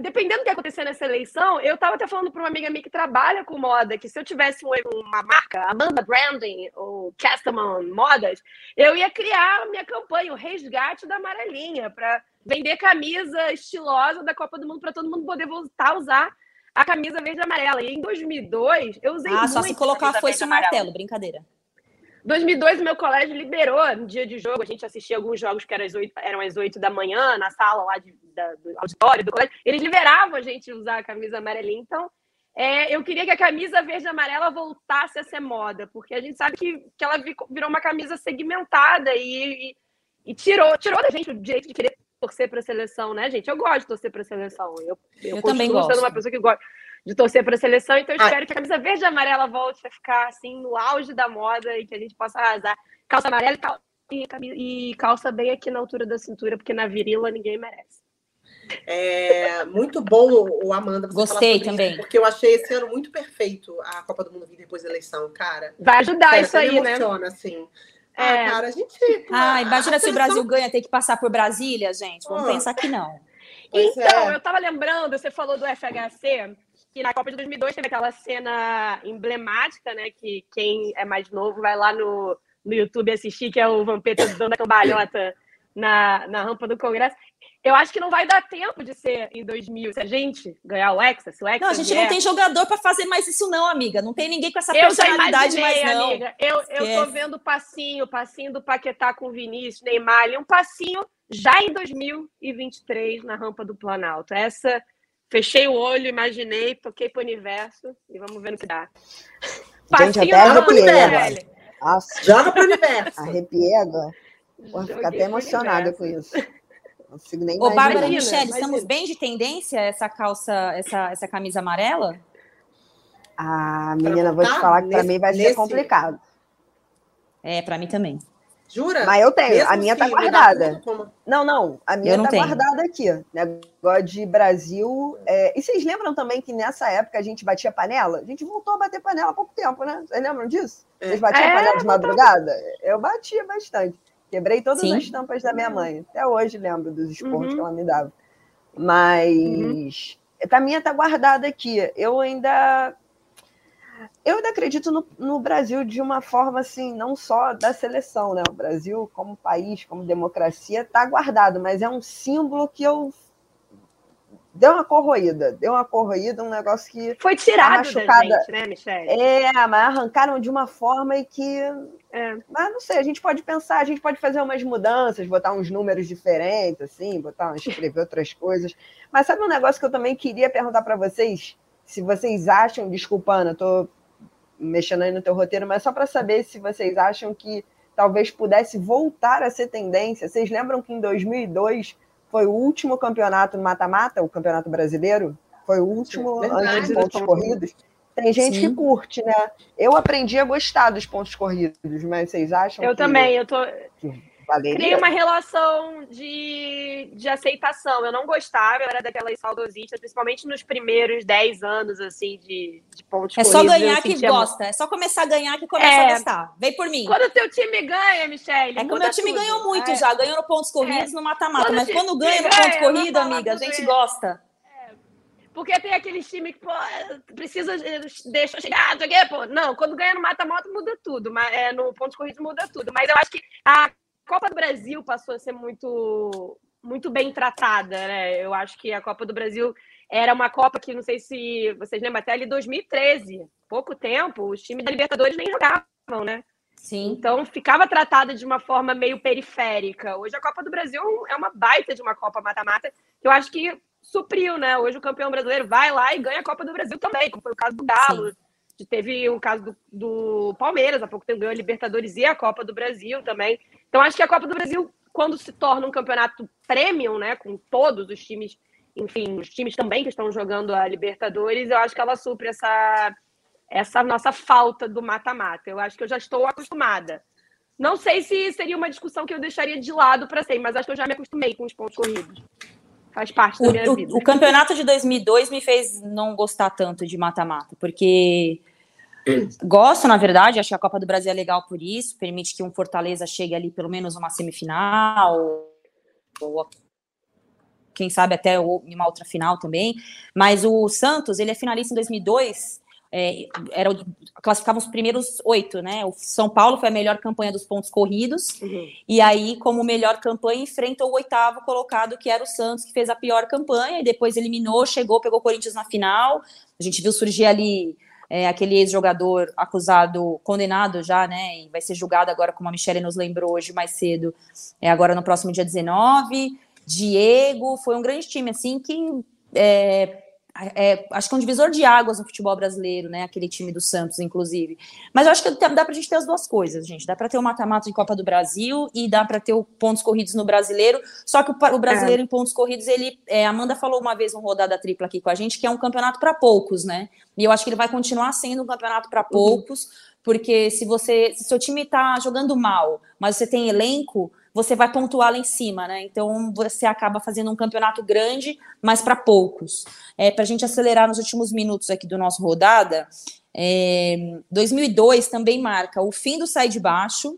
Dependendo do que acontecer nessa eleição, eu estava até falando para uma amiga minha que trabalha com moda, que se eu tivesse uma marca, Amanda Branding ou Castaman Modas, eu ia criar a minha campanha, o resgate da amarelinha, para vender camisa estilosa da Copa do Mundo para todo mundo poder voltar a usar a camisa verde e amarela. E em 2002, eu usei Ah, só se colocar foice e martelo, brincadeira. 2002, o meu colégio liberou no dia de jogo. A gente assistia alguns jogos que eram às 8, eram às 8 da manhã, na sala lá de, da, do auditório do colégio. Eles liberavam a gente usar a camisa amarelinha. Então, é, eu queria que a camisa verde e amarela voltasse a ser moda, porque a gente sabe que, que ela virou uma camisa segmentada e, e, e tirou, tirou da gente o direito de querer torcer para a seleção, né, gente? Eu gosto de torcer para a seleção. Eu, eu, eu também gosto. sendo uma pessoa que gosta de torcer para a seleção, então eu ah. espero que a camisa verde e amarela volte a ficar assim no auge da moda e que a gente possa arrasar. Calça amarela e, e calça bem aqui na altura da cintura, porque na virila ninguém merece. É muito bom o Amanda. Gostei também. Isso, porque eu achei esse ano muito perfeito a Copa do Mundo vir depois da eleição, cara. Vai ajudar Sério, isso aí, né? emociona, assim. Ah, é. cara, a gente. Ah, imagina se o Brasil ganha, tem que passar por Brasília, gente. Vamos oh. pensar que não. Pois então, é. eu tava lembrando, você falou do FHC, que na Copa de 2002 teve aquela cena emblemática, né? Que quem é mais novo vai lá no, no YouTube assistir, que é o Vampeta dando a cambalhota na, na rampa do Congresso. Eu acho que não vai dar tempo de ser em 2000. Se a gente ganhar o Hexa, se o Hexa Não, a gente vier... não tem jogador para fazer mais isso não, amiga. Não tem ninguém com essa eu personalidade mais não. Amiga. Eu, eu tô vendo passinho, passinho do Paquetá com o Vinícius, Neymar, e um passinho já em 2023 na rampa do Planalto. Essa fechei o olho, imaginei, toquei pro universo e vamos ver no que dá. Passinho gente, até arrepiei Nossa. Joga pro universo. Arrepiei agora. Vou ficar até emocionada com isso. Não consigo nem Ô, Bárbara e Michelle, estamos bem de tendência essa calça, essa, essa camisa amarela? Ah, menina, vou te falar que para mim vai nesse... ser complicado. É, para mim também. Jura? Mas eu tenho, Mesmo a minha tá guardada. Não, não, a minha não tá tenho. guardada aqui. Negócio de Brasil. É... E vocês lembram também que nessa época a gente batia panela? A gente voltou a bater panela há pouco tempo, né? Vocês lembram disso? É. Vocês batiam é, panela de madrugada? Eu batia bastante. Quebrei todas Sim. as tampas da minha mãe. Até hoje lembro dos esporros uhum. que ela me dava. Mas uhum. a minha tá guardada aqui. Eu ainda eu ainda acredito no, no, Brasil de uma forma assim, não só da seleção, né? O Brasil, como país, como democracia, está guardado, mas é um símbolo que eu deu uma corroída, deu uma corroída, um negócio que. Foi tirado machucada. da gente, né, Michelle? É, mas arrancaram de uma forma e que. É. Mas não sei, a gente pode pensar, a gente pode fazer umas mudanças, botar uns números diferentes, assim, botar, escrever outras coisas. Mas sabe um negócio que eu também queria perguntar para vocês? Se vocês acham, desculpa, Ana, tô mexendo aí no teu roteiro, mas só para saber se vocês acham que talvez pudesse voltar a ser tendência. Vocês lembram que em 2002 foi o último campeonato mata-mata, o Campeonato Brasileiro? Foi o último antes dos pontos corridos. Tem gente Sim. que curte, né? Eu aprendi a gostar dos pontos corridos, mas vocês acham eu que... também, eu tô... Valeria. Criei uma relação de, de aceitação. Eu não gostava, eu era daquelas saudosistas, principalmente nos primeiros 10 anos, assim, de, de pontos É só ganhar que gosta. É só começar a ganhar que começa é... a gostar. Vem por mim. Quando o teu time ganha, Michelle. É que o meu time tudo. ganhou muito é. já. Ganhou no pontos corridos é. no mata-mata. Mas quando ganha no ponto corrido, amiga, a gente gosta. É. Porque tem aqueles times que, pô, precisa, deixa eu chegar, não pô. Não, quando ganha no mata-mata muda tudo, mas é, no pontos corridos muda tudo. Mas eu acho que a Copa do Brasil passou a ser muito, muito bem tratada, né? Eu acho que a Copa do Brasil era uma Copa que, não sei se vocês lembram, até ali 2013, pouco tempo, os times da Libertadores nem jogavam, né? Sim. Então ficava tratada de uma forma meio periférica. Hoje a Copa do Brasil é uma baita de uma Copa mata-mata, que eu acho que supriu, né? Hoje o campeão brasileiro vai lá e ganha a Copa do Brasil também, como foi o caso do Galo. Sim. Teve o caso do, do Palmeiras, há pouco tempo ganhou a Libertadores e a Copa do Brasil também. Então, acho que a Copa do Brasil, quando se torna um campeonato premium, né, com todos os times, enfim, os times também que estão jogando a Libertadores, eu acho que ela supre essa, essa nossa falta do mata-mata. Eu acho que eu já estou acostumada. Não sei se seria uma discussão que eu deixaria de lado para sempre, mas acho que eu já me acostumei com os pontos corridos. Faz parte da minha o, vida. O, o campeonato de 2002 me fez não gostar tanto de mata-mata, porque Gosto, na verdade, acho que a Copa do Brasil é legal por isso, permite que um Fortaleza chegue ali pelo menos uma semifinal, ou quem sabe até uma outra final também. Mas o Santos, ele é finalista em 2002, é, era, classificavam os primeiros oito, né? O São Paulo foi a melhor campanha dos pontos corridos, uhum. e aí, como melhor campanha, enfrenta o oitavo colocado, que era o Santos, que fez a pior campanha, e depois eliminou, chegou, pegou o Corinthians na final. A gente viu surgir ali é, aquele ex-jogador acusado, condenado já, né, e vai ser julgado agora, como a Michelle nos lembrou hoje mais cedo, é agora no próximo dia 19. Diego, foi um grande time, assim, que é, é, acho que é um divisor de águas no futebol brasileiro, né? Aquele time do Santos, inclusive. Mas eu acho que dá para a gente ter as duas coisas, gente. Dá para ter o mata-mata de Copa do Brasil e dá para ter o pontos corridos no brasileiro. Só que o, o brasileiro é. em pontos corridos, ele. É, Amanda falou uma vez um rodada tripla aqui com a gente, que é um campeonato para poucos, né? E eu acho que ele vai continuar sendo um campeonato para uhum. poucos, uhum. porque se você. Se seu time está jogando mal, mas você tem elenco você vai pontuar lá em cima, né? Então você acaba fazendo um campeonato grande, mas para poucos. É, para a gente acelerar nos últimos minutos aqui do nosso rodada, é, 2002 também marca o fim do sai de baixo.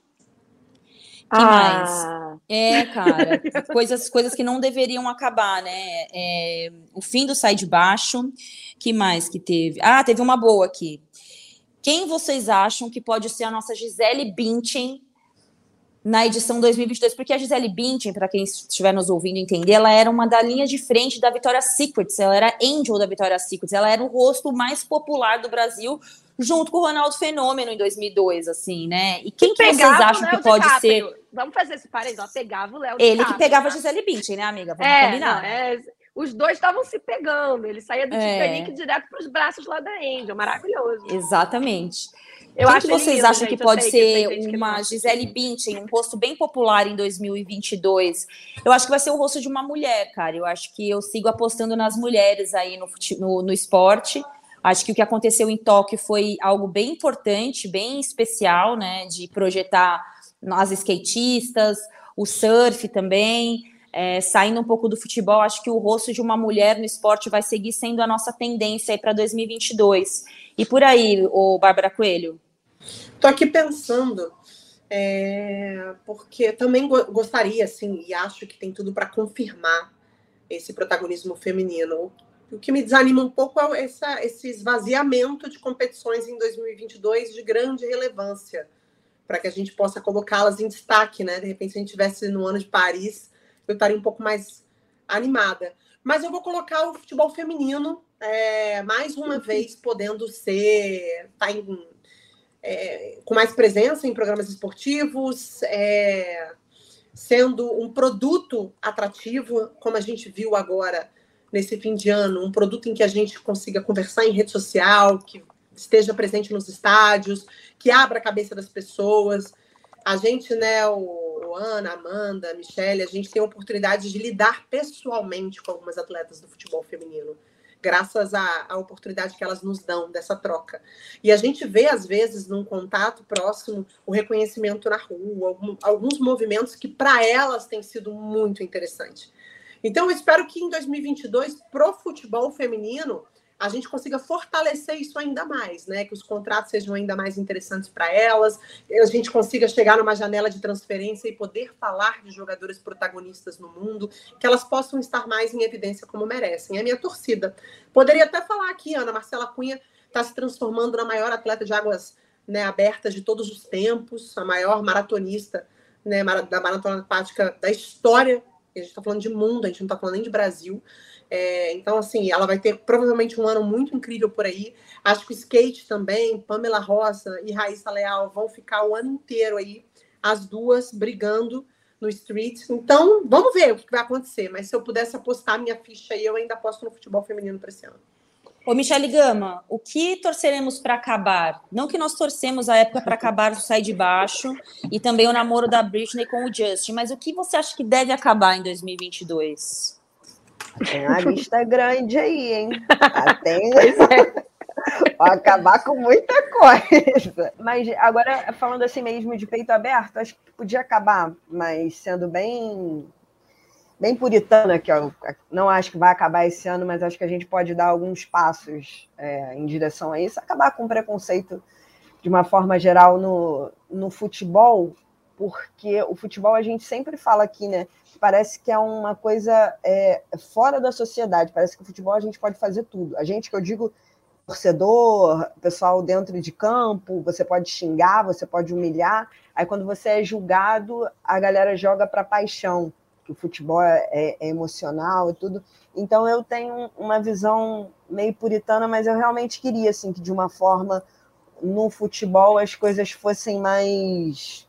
Que ah. mais? É, cara, coisas, coisas que não deveriam acabar, né? É, o fim do sai de baixo. Que mais que teve? Ah, teve uma boa aqui. Quem vocês acham que pode ser a nossa Gisele Bündchen na edição 2022, porque a Gisele Bündchen, para quem estiver nos ouvindo entender, ela era uma da linha de frente da Victoria's Secrets, ela era angel da Victoria's Secrets, ela era o rosto mais popular do Brasil, junto com o Ronaldo Fenômeno em 2002, assim, né? E quem que vocês acham que pode ser... Vamos fazer esse ela pegava o Léo Ele que pegava a Gisele Bündchen, né, amiga? Vamos é, combinar. Não, é... Os dois estavam se pegando, ele saía do é. Titanic direto para os braços lá da Angel, maravilhoso. Exatamente. Eu que vocês lindo, acham gente, que pode ser que uma Gisele Bündchen, um rosto bem popular em 2022? Eu acho que vai ser o rosto de uma mulher, cara. Eu acho que eu sigo apostando nas mulheres aí no, no, no esporte. Acho que o que aconteceu em Tóquio foi algo bem importante, bem especial, né? De projetar as skatistas, o surf também. É, saindo um pouco do futebol, acho que o rosto de uma mulher no esporte vai seguir sendo a nossa tendência para 2022. E por aí, o Bárbara Coelho? Estou aqui pensando, é, porque também gostaria, assim, e acho que tem tudo para confirmar esse protagonismo feminino. O que me desanima um pouco é essa, esse esvaziamento de competições em 2022 de grande relevância, para que a gente possa colocá-las em destaque, né? De repente, se a gente estivesse no ano de Paris, eu estaria um pouco mais animada. Mas eu vou colocar o futebol feminino é, mais uma vez podendo ser tá em, é, com mais presença em programas esportivos, é, sendo um produto atrativo, como a gente viu agora nesse fim de ano, um produto em que a gente consiga conversar em rede social, que esteja presente nos estádios, que abra a cabeça das pessoas. A gente, né, o, Ana, Amanda, Michelle, a gente tem a oportunidade de lidar pessoalmente com algumas atletas do futebol feminino graças à, à, oportunidade que elas nos dão dessa troca. E a gente vê, às vezes, num contato próximo, o reconhecimento na rua, algum, alguns movimentos que, para elas, têm sido muito interessante. Então, eu espero que em 2022, pro futebol feminino, a gente consiga fortalecer isso ainda mais, né? Que os contratos sejam ainda mais interessantes para elas, a gente consiga chegar numa janela de transferência e poder falar de jogadores protagonistas no mundo, que elas possam estar mais em evidência como merecem. É a minha torcida. Poderia até falar aqui, Ana Marcela Cunha está se transformando na maior atleta de águas né, abertas de todos os tempos, a maior maratonista né, da maratona aquática da história. A gente está falando de mundo, a gente não está falando nem de Brasil. É, então, assim, ela vai ter provavelmente um ano muito incrível por aí. Acho que o skate também, Pamela Rosa e Raíssa Leal vão ficar o ano inteiro aí, as duas brigando no street. Então, vamos ver o que vai acontecer. Mas se eu pudesse apostar minha ficha aí, eu ainda aposto no futebol feminino para esse ano. Ô, Michele Gama, o que torceremos para acabar? Não que nós torcemos a época para acabar o Sai de Baixo e também o namoro da Britney com o Justin, mas o que você acha que deve acabar em 2022? Tem uma lista grande aí, hein? Tem. É. Vai acabar com muita coisa. Mas agora, falando assim mesmo de peito aberto, acho que podia acabar, mas sendo bem bem puritana, que eu não acho que vai acabar esse ano, mas acho que a gente pode dar alguns passos é, em direção a isso, acabar com preconceito de uma forma geral no, no futebol, porque o futebol a gente sempre fala aqui, né? Parece que é uma coisa é, fora da sociedade. Parece que o futebol a gente pode fazer tudo. A gente, que eu digo, torcedor, pessoal dentro de campo, você pode xingar, você pode humilhar. Aí quando você é julgado, a galera joga para paixão, que o futebol é, é, é, emocional e tudo. Então eu tenho uma visão meio puritana, mas eu realmente queria assim que de uma forma no futebol as coisas fossem mais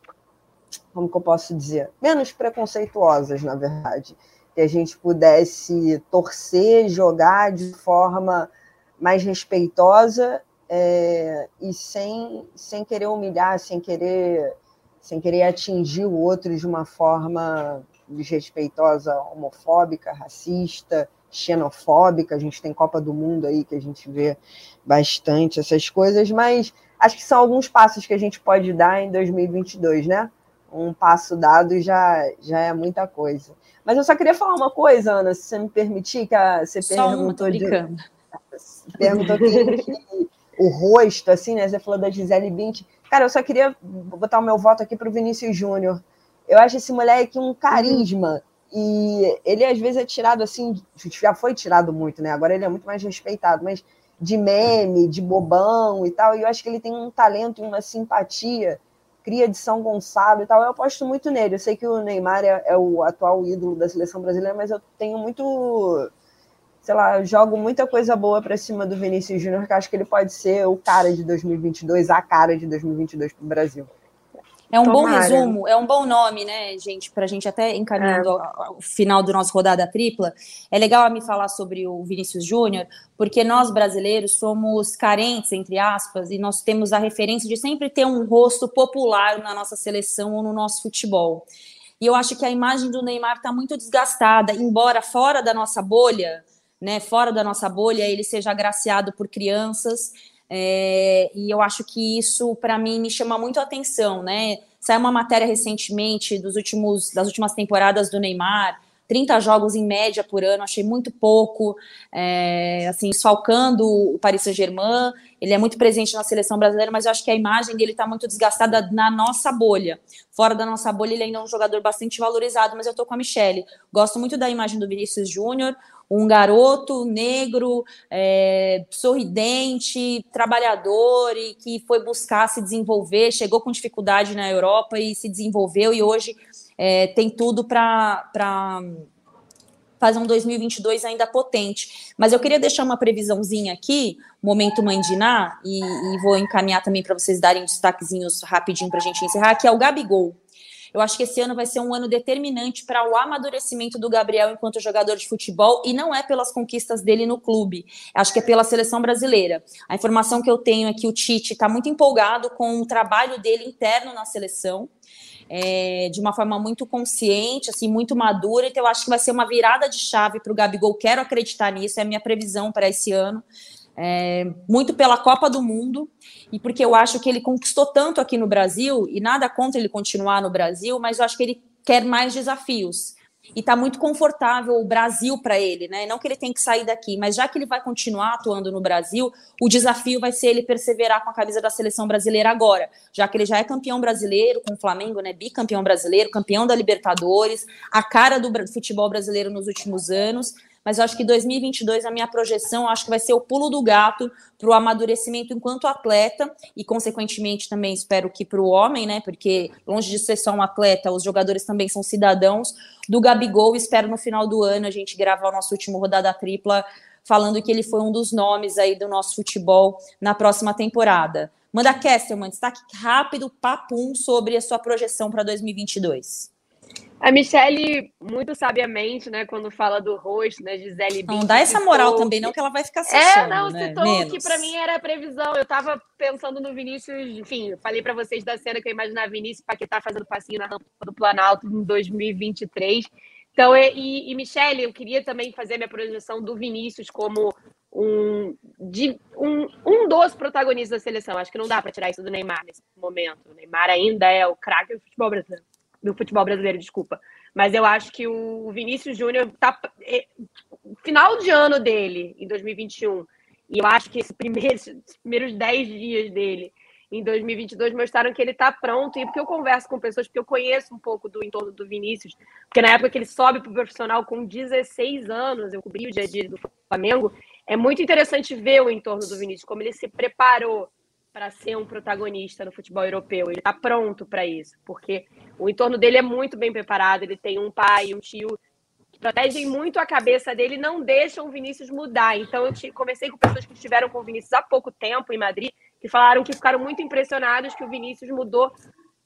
como que eu posso dizer, menos preconceituosas, na verdade. que a gente pudesse torcer, jogar de forma mais respeitosa é, e sem, sem querer humilhar, sem querer, sem querer atingir o outro de uma forma desrespeitosa, homofóbica, racista, xenofóbica. A gente tem Copa do Mundo aí que a gente vê bastante essas coisas, mas acho que são alguns passos que a gente pode dar em 2022, né? Um passo dado já, já é muita coisa. Mas eu só queria falar uma coisa, Ana, se você me permitir, que a, você só perguntou de. Perguntou que, o rosto, assim, né? Você falou da Gisele Bint. Cara, eu só queria botar o meu voto aqui para o Vinícius Júnior. Eu acho esse moleque um carisma. E ele, às vezes, é tirado assim. Já foi tirado muito, né? Agora ele é muito mais respeitado, mas de meme, de bobão e tal. E eu acho que ele tem um talento e uma simpatia cria de São Gonçalo e tal, eu aposto muito nele. Eu sei que o Neymar é, é o atual ídolo da seleção brasileira, mas eu tenho muito, sei lá, jogo muita coisa boa para cima do Vinícius Júnior, que acho que ele pode ser o cara de 2022, a cara de 2022 para o Brasil. É um Tomara. bom resumo, é um bom nome, né, gente, para a gente até encaminhando é. ao, final do nosso rodada tripla. É legal a me falar sobre o Vinícius Júnior, porque nós brasileiros somos carentes, entre aspas, e nós temos a referência de sempre ter um rosto popular na nossa seleção ou no nosso futebol. E eu acho que a imagem do Neymar está muito desgastada, embora fora da nossa bolha, né, fora da nossa bolha, ele seja agraciado por crianças é, e eu acho que isso, para mim, me chama muito a atenção, né? Saiu uma matéria recentemente dos últimos, das últimas temporadas do Neymar, 30 jogos em média por ano, achei muito pouco, é, assim, falcando o Paris Saint-Germain, ele é muito presente na seleção brasileira, mas eu acho que a imagem dele está muito desgastada na nossa bolha. Fora da nossa bolha, ele ainda é um jogador bastante valorizado, mas eu estou com a Michelle. Gosto muito da imagem do Vinícius Júnior, um garoto negro, é, sorridente, trabalhador e que foi buscar se desenvolver, chegou com dificuldade na Europa e se desenvolveu e hoje é, tem tudo para fazer um 2022 ainda potente. Mas eu queria deixar uma previsãozinha aqui, momento Mãe e, e vou encaminhar também para vocês darem destaquezinhos rapidinho para a gente encerrar, que é o Gabigol. Eu acho que esse ano vai ser um ano determinante para o amadurecimento do Gabriel enquanto jogador de futebol e não é pelas conquistas dele no clube, acho que é pela seleção brasileira. A informação que eu tenho é que o Tite está muito empolgado com o trabalho dele interno na seleção. É, de uma forma muito consciente, assim, muito madura. Então, eu acho que vai ser uma virada de chave para o Gabigol. Quero acreditar nisso, é a minha previsão para esse ano é, muito pela Copa do Mundo e porque eu acho que ele conquistou tanto aqui no Brasil e nada contra ele continuar no Brasil, mas eu acho que ele quer mais desafios e está muito confortável o Brasil para ele, né? Não que ele tem que sair daqui, mas já que ele vai continuar atuando no Brasil, o desafio vai ser ele perseverar com a camisa da seleção brasileira agora, já que ele já é campeão brasileiro com o Flamengo, né? Bicampeão brasileiro, campeão da Libertadores, a cara do futebol brasileiro nos últimos anos mas eu acho que 2022, a minha projeção, acho que vai ser o pulo do gato para o amadurecimento enquanto atleta e, consequentemente, também espero que para o homem, né? Porque longe de ser só um atleta, os jogadores também são cidadãos. Do Gabigol, espero no final do ano a gente gravar o nosso último rodada tripla falando que ele foi um dos nomes aí do nosso futebol na próxima temporada. Manda Kesselman, destaque rápido, papum, sobre a sua projeção para 2022. A Michelle, muito sabiamente, né, quando fala do rosto, né, Gisele Não dá essa moral também, não, que ela vai ficar se É, não, né? citou Menos. que para mim era a previsão. Eu tava pensando no Vinícius, enfim, falei para vocês da cena que eu imaginava Vinícius Paquetá fazendo passinho na rampa do Planalto em 2023. Então, e, e Michelle, eu queria também fazer minha projeção do Vinícius como um, de, um, um dos protagonistas da seleção. Acho que não dá para tirar isso do Neymar nesse momento. O Neymar ainda é o craque do futebol brasileiro do futebol brasileiro, desculpa. Mas eu acho que o Vinícius Júnior tá é, final de ano dele em 2021. E eu acho que esse primeiro, esses primeiros 10 dias dele em 2022 mostraram que ele está pronto. E porque eu converso com pessoas, porque eu conheço um pouco do entorno do Vinícius, porque na época que ele sobe para o profissional com 16 anos, eu cobri o dia a dia do Flamengo, é muito interessante ver o entorno do Vinícius, como ele se preparou para ser um protagonista no futebol europeu. Ele está pronto para isso, porque o entorno dele é muito bem preparado. Ele tem um pai, um tio que protegem muito a cabeça dele, não deixam o Vinícius mudar. Então eu comecei com pessoas que estiveram com o Vinícius há pouco tempo em Madrid, que falaram que ficaram muito impressionados que o Vinícius mudou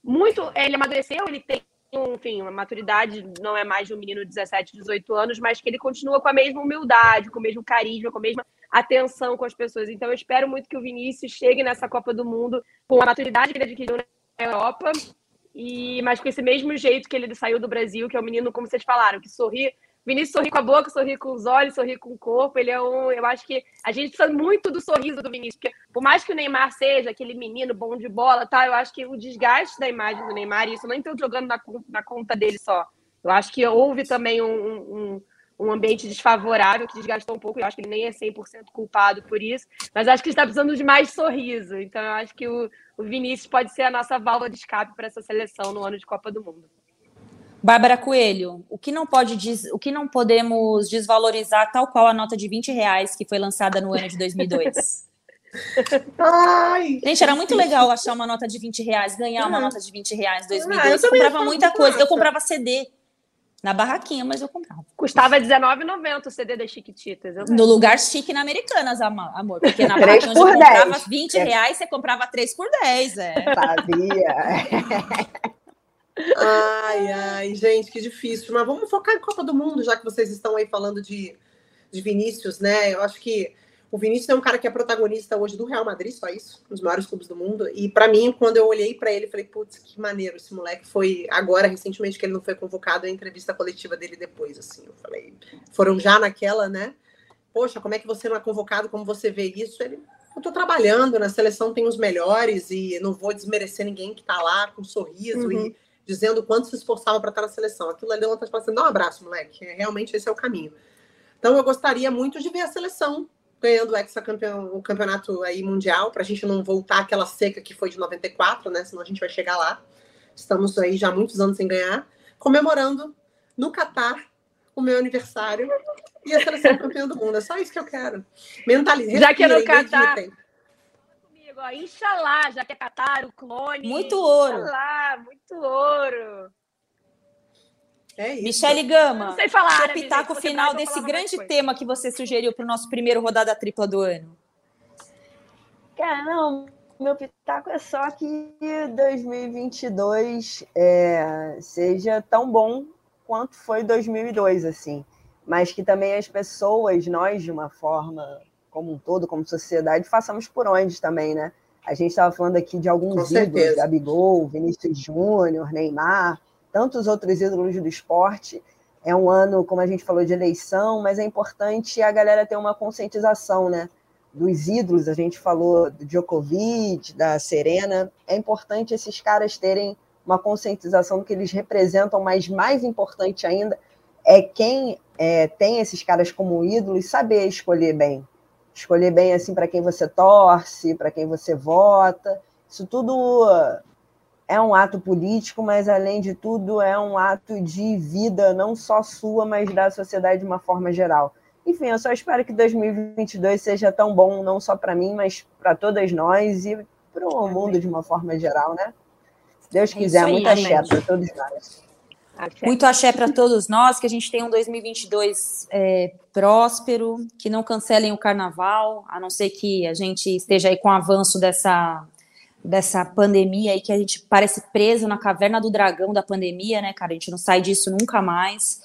muito. Ele amadureceu, ele tem enfim, uma maturidade, não é mais de um menino de 17, 18 anos, mas que ele continua com a mesma humildade, com o mesmo carisma, com a mesma atenção com as pessoas. Então, eu espero muito que o Vinícius chegue nessa Copa do Mundo com a maturidade que ele adquiriu na Europa, e mas com esse mesmo jeito que ele saiu do Brasil, que é o menino, como vocês falaram, que sorri Vinícius sorri com a boca, sorri com os olhos, sorri com o corpo. Ele é um. Eu acho que a gente precisa muito do sorriso do Vinícius, porque por mais que o Neymar seja aquele menino bom de bola, tá? Eu acho que o desgaste da imagem do Neymar, e isso não estou jogando na, na, conta dele só. Eu acho que houve também um, um, um ambiente desfavorável que desgastou um pouco. Eu acho que ele nem é 100% culpado por isso, mas acho que está precisando de mais sorriso. Então, eu acho que o, o Vinícius pode ser a nossa válvula de escape para essa seleção no ano de Copa do Mundo. Bárbara Coelho, o que não pode o que não podemos desvalorizar, tal qual a nota de 20 reais que foi lançada no ano de 2002? Ai, Gente, era muito legal achar uma nota de 20 reais, ganhar uma nota de 20 reais em 2002. Ah, eu, eu comprava muita coisa. Eu comprava CD na barraquinha, mas eu comprava. Custava R$19,90 o CD das Chiquititas. No lugar chique na Americanas, amor. Porque na barraquinha onde eu comprava 20 é. reais, você comprava 3 por 10. É. Sabia. Ai, ai, gente, que difícil. Mas vamos focar em Copa do Mundo, já que vocês estão aí falando de, de Vinícius, né? Eu acho que o Vinícius é um cara que é protagonista hoje do Real Madrid, só isso, um dos maiores clubes do mundo. E para mim, quando eu olhei para ele, falei, putz, que maneiro esse moleque. Foi agora, recentemente, que ele não foi convocado, a entrevista coletiva dele depois, assim. Eu falei, foram já naquela, né? Poxa, como é que você não é convocado? Como você vê isso? Ele, eu tô trabalhando, na seleção tem os melhores e não vou desmerecer ninguém que tá lá com um sorriso uhum. e dizendo o quanto se esforçava para estar na seleção. Aquilo ali falar assim, dá um abraço, moleque. É, realmente esse é o caminho. Então eu gostaria muito de ver a seleção ganhando o campeão, o campeonato aí mundial, para a gente não voltar àquela seca que foi de 94, né? Senão a gente vai chegar lá. Estamos aí já há muitos anos sem ganhar, comemorando no Catar o meu aniversário e a seleção campeã do mundo. É só isso que eu quero. Mentalizem. Já que é no Catar comigo, ó. Inxalá, já que é Catar, o clone. Muito ouro. Inxalá, muito ouro. É isso. Michele Gama, não sei falar, seu pitaco final desse grande tema que você sugeriu para o nosso primeiro rodada tripla do ano. Cara, não, meu pitaco é só que 2022 é, seja tão bom quanto foi 2002, assim. Mas que também as pessoas, nós, de uma forma como um todo, como sociedade, façamos por onde também, né? A gente estava falando aqui de alguns Com ídolos, certeza. Gabigol, Vinícius Júnior, Neymar, tantos outros ídolos do esporte. É um ano, como a gente falou, de eleição, mas é importante a galera ter uma conscientização, né? Dos ídolos, a gente falou do Djokovic, da Serena. É importante esses caras terem uma conscientização do que eles representam, mas mais importante ainda é quem é, tem esses caras como ídolos saber escolher bem, escolher bem assim para quem você torce, para quem você vota. Isso tudo é um ato político, mas além de tudo é um ato de vida, não só sua, mas da sociedade de uma forma geral. Enfim, eu só espero que 2022 seja tão bom, não só para mim, mas para todas nós e para o mundo de uma forma geral, né? Se Deus é quiser, aí, muita axé para todos nós. Muito axé para todos nós, que a gente tenha um 2022 é, próspero, que não cancelem o carnaval, a não ser que a gente esteja aí com o avanço dessa, dessa pandemia aí, que a gente parece preso na caverna do dragão da pandemia, né, cara? A gente não sai disso nunca mais.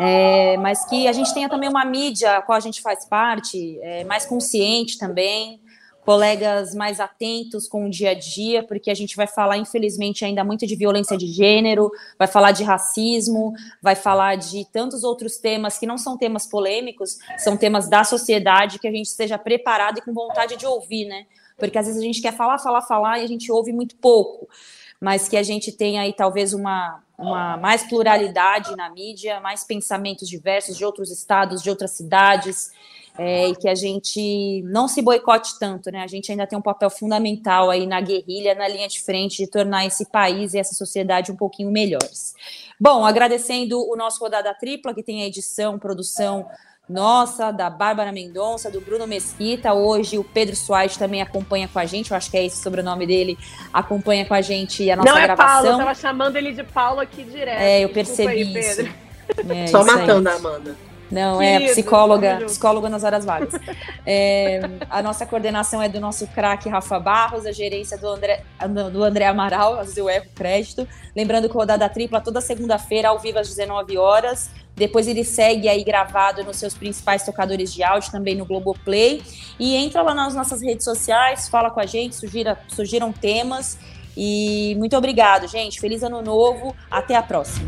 É, mas que a gente tenha também uma mídia a qual a gente faz parte, é, mais consciente também, colegas mais atentos com o dia a dia, porque a gente vai falar, infelizmente, ainda muito de violência de gênero, vai falar de racismo, vai falar de tantos outros temas que não são temas polêmicos, são temas da sociedade que a gente esteja preparado e com vontade de ouvir, né? Porque às vezes a gente quer falar, falar, falar e a gente ouve muito pouco, mas que a gente tenha aí talvez uma, uma mais pluralidade na mídia, mais pensamentos diversos de outros estados, de outras cidades é, e que a gente não se boicote tanto, né? A gente ainda tem um papel fundamental aí na guerrilha, na linha de frente, de tornar esse país e essa sociedade um pouquinho melhores. Bom, agradecendo o nosso Rodada Tripla, que tem a edição, produção nossa, da Bárbara Mendonça, do Bruno Mesquita. Hoje o Pedro Soares também acompanha com a gente, eu acho que é esse o sobrenome dele, acompanha com a gente a nossa Não gravação. Não é Paulo, eu tava chamando ele de Paulo aqui direto. É, eu percebi aí, isso. É, Só isso matando aí. a Amanda. Não, é psicóloga, psicóloga nas horas vagas. É, a nossa coordenação é do nosso craque Rafa Barros, a gerência do André, do André Amaral, às vezes eu erro crédito. Lembrando que o Rodada Tripla toda segunda-feira, ao vivo às 19 horas. Depois ele segue aí gravado nos seus principais tocadores de áudio, também no Globoplay. E entra lá nas nossas redes sociais, fala com a gente, sugira, sugiram temas. E muito obrigado, gente. Feliz ano novo. Até a próxima.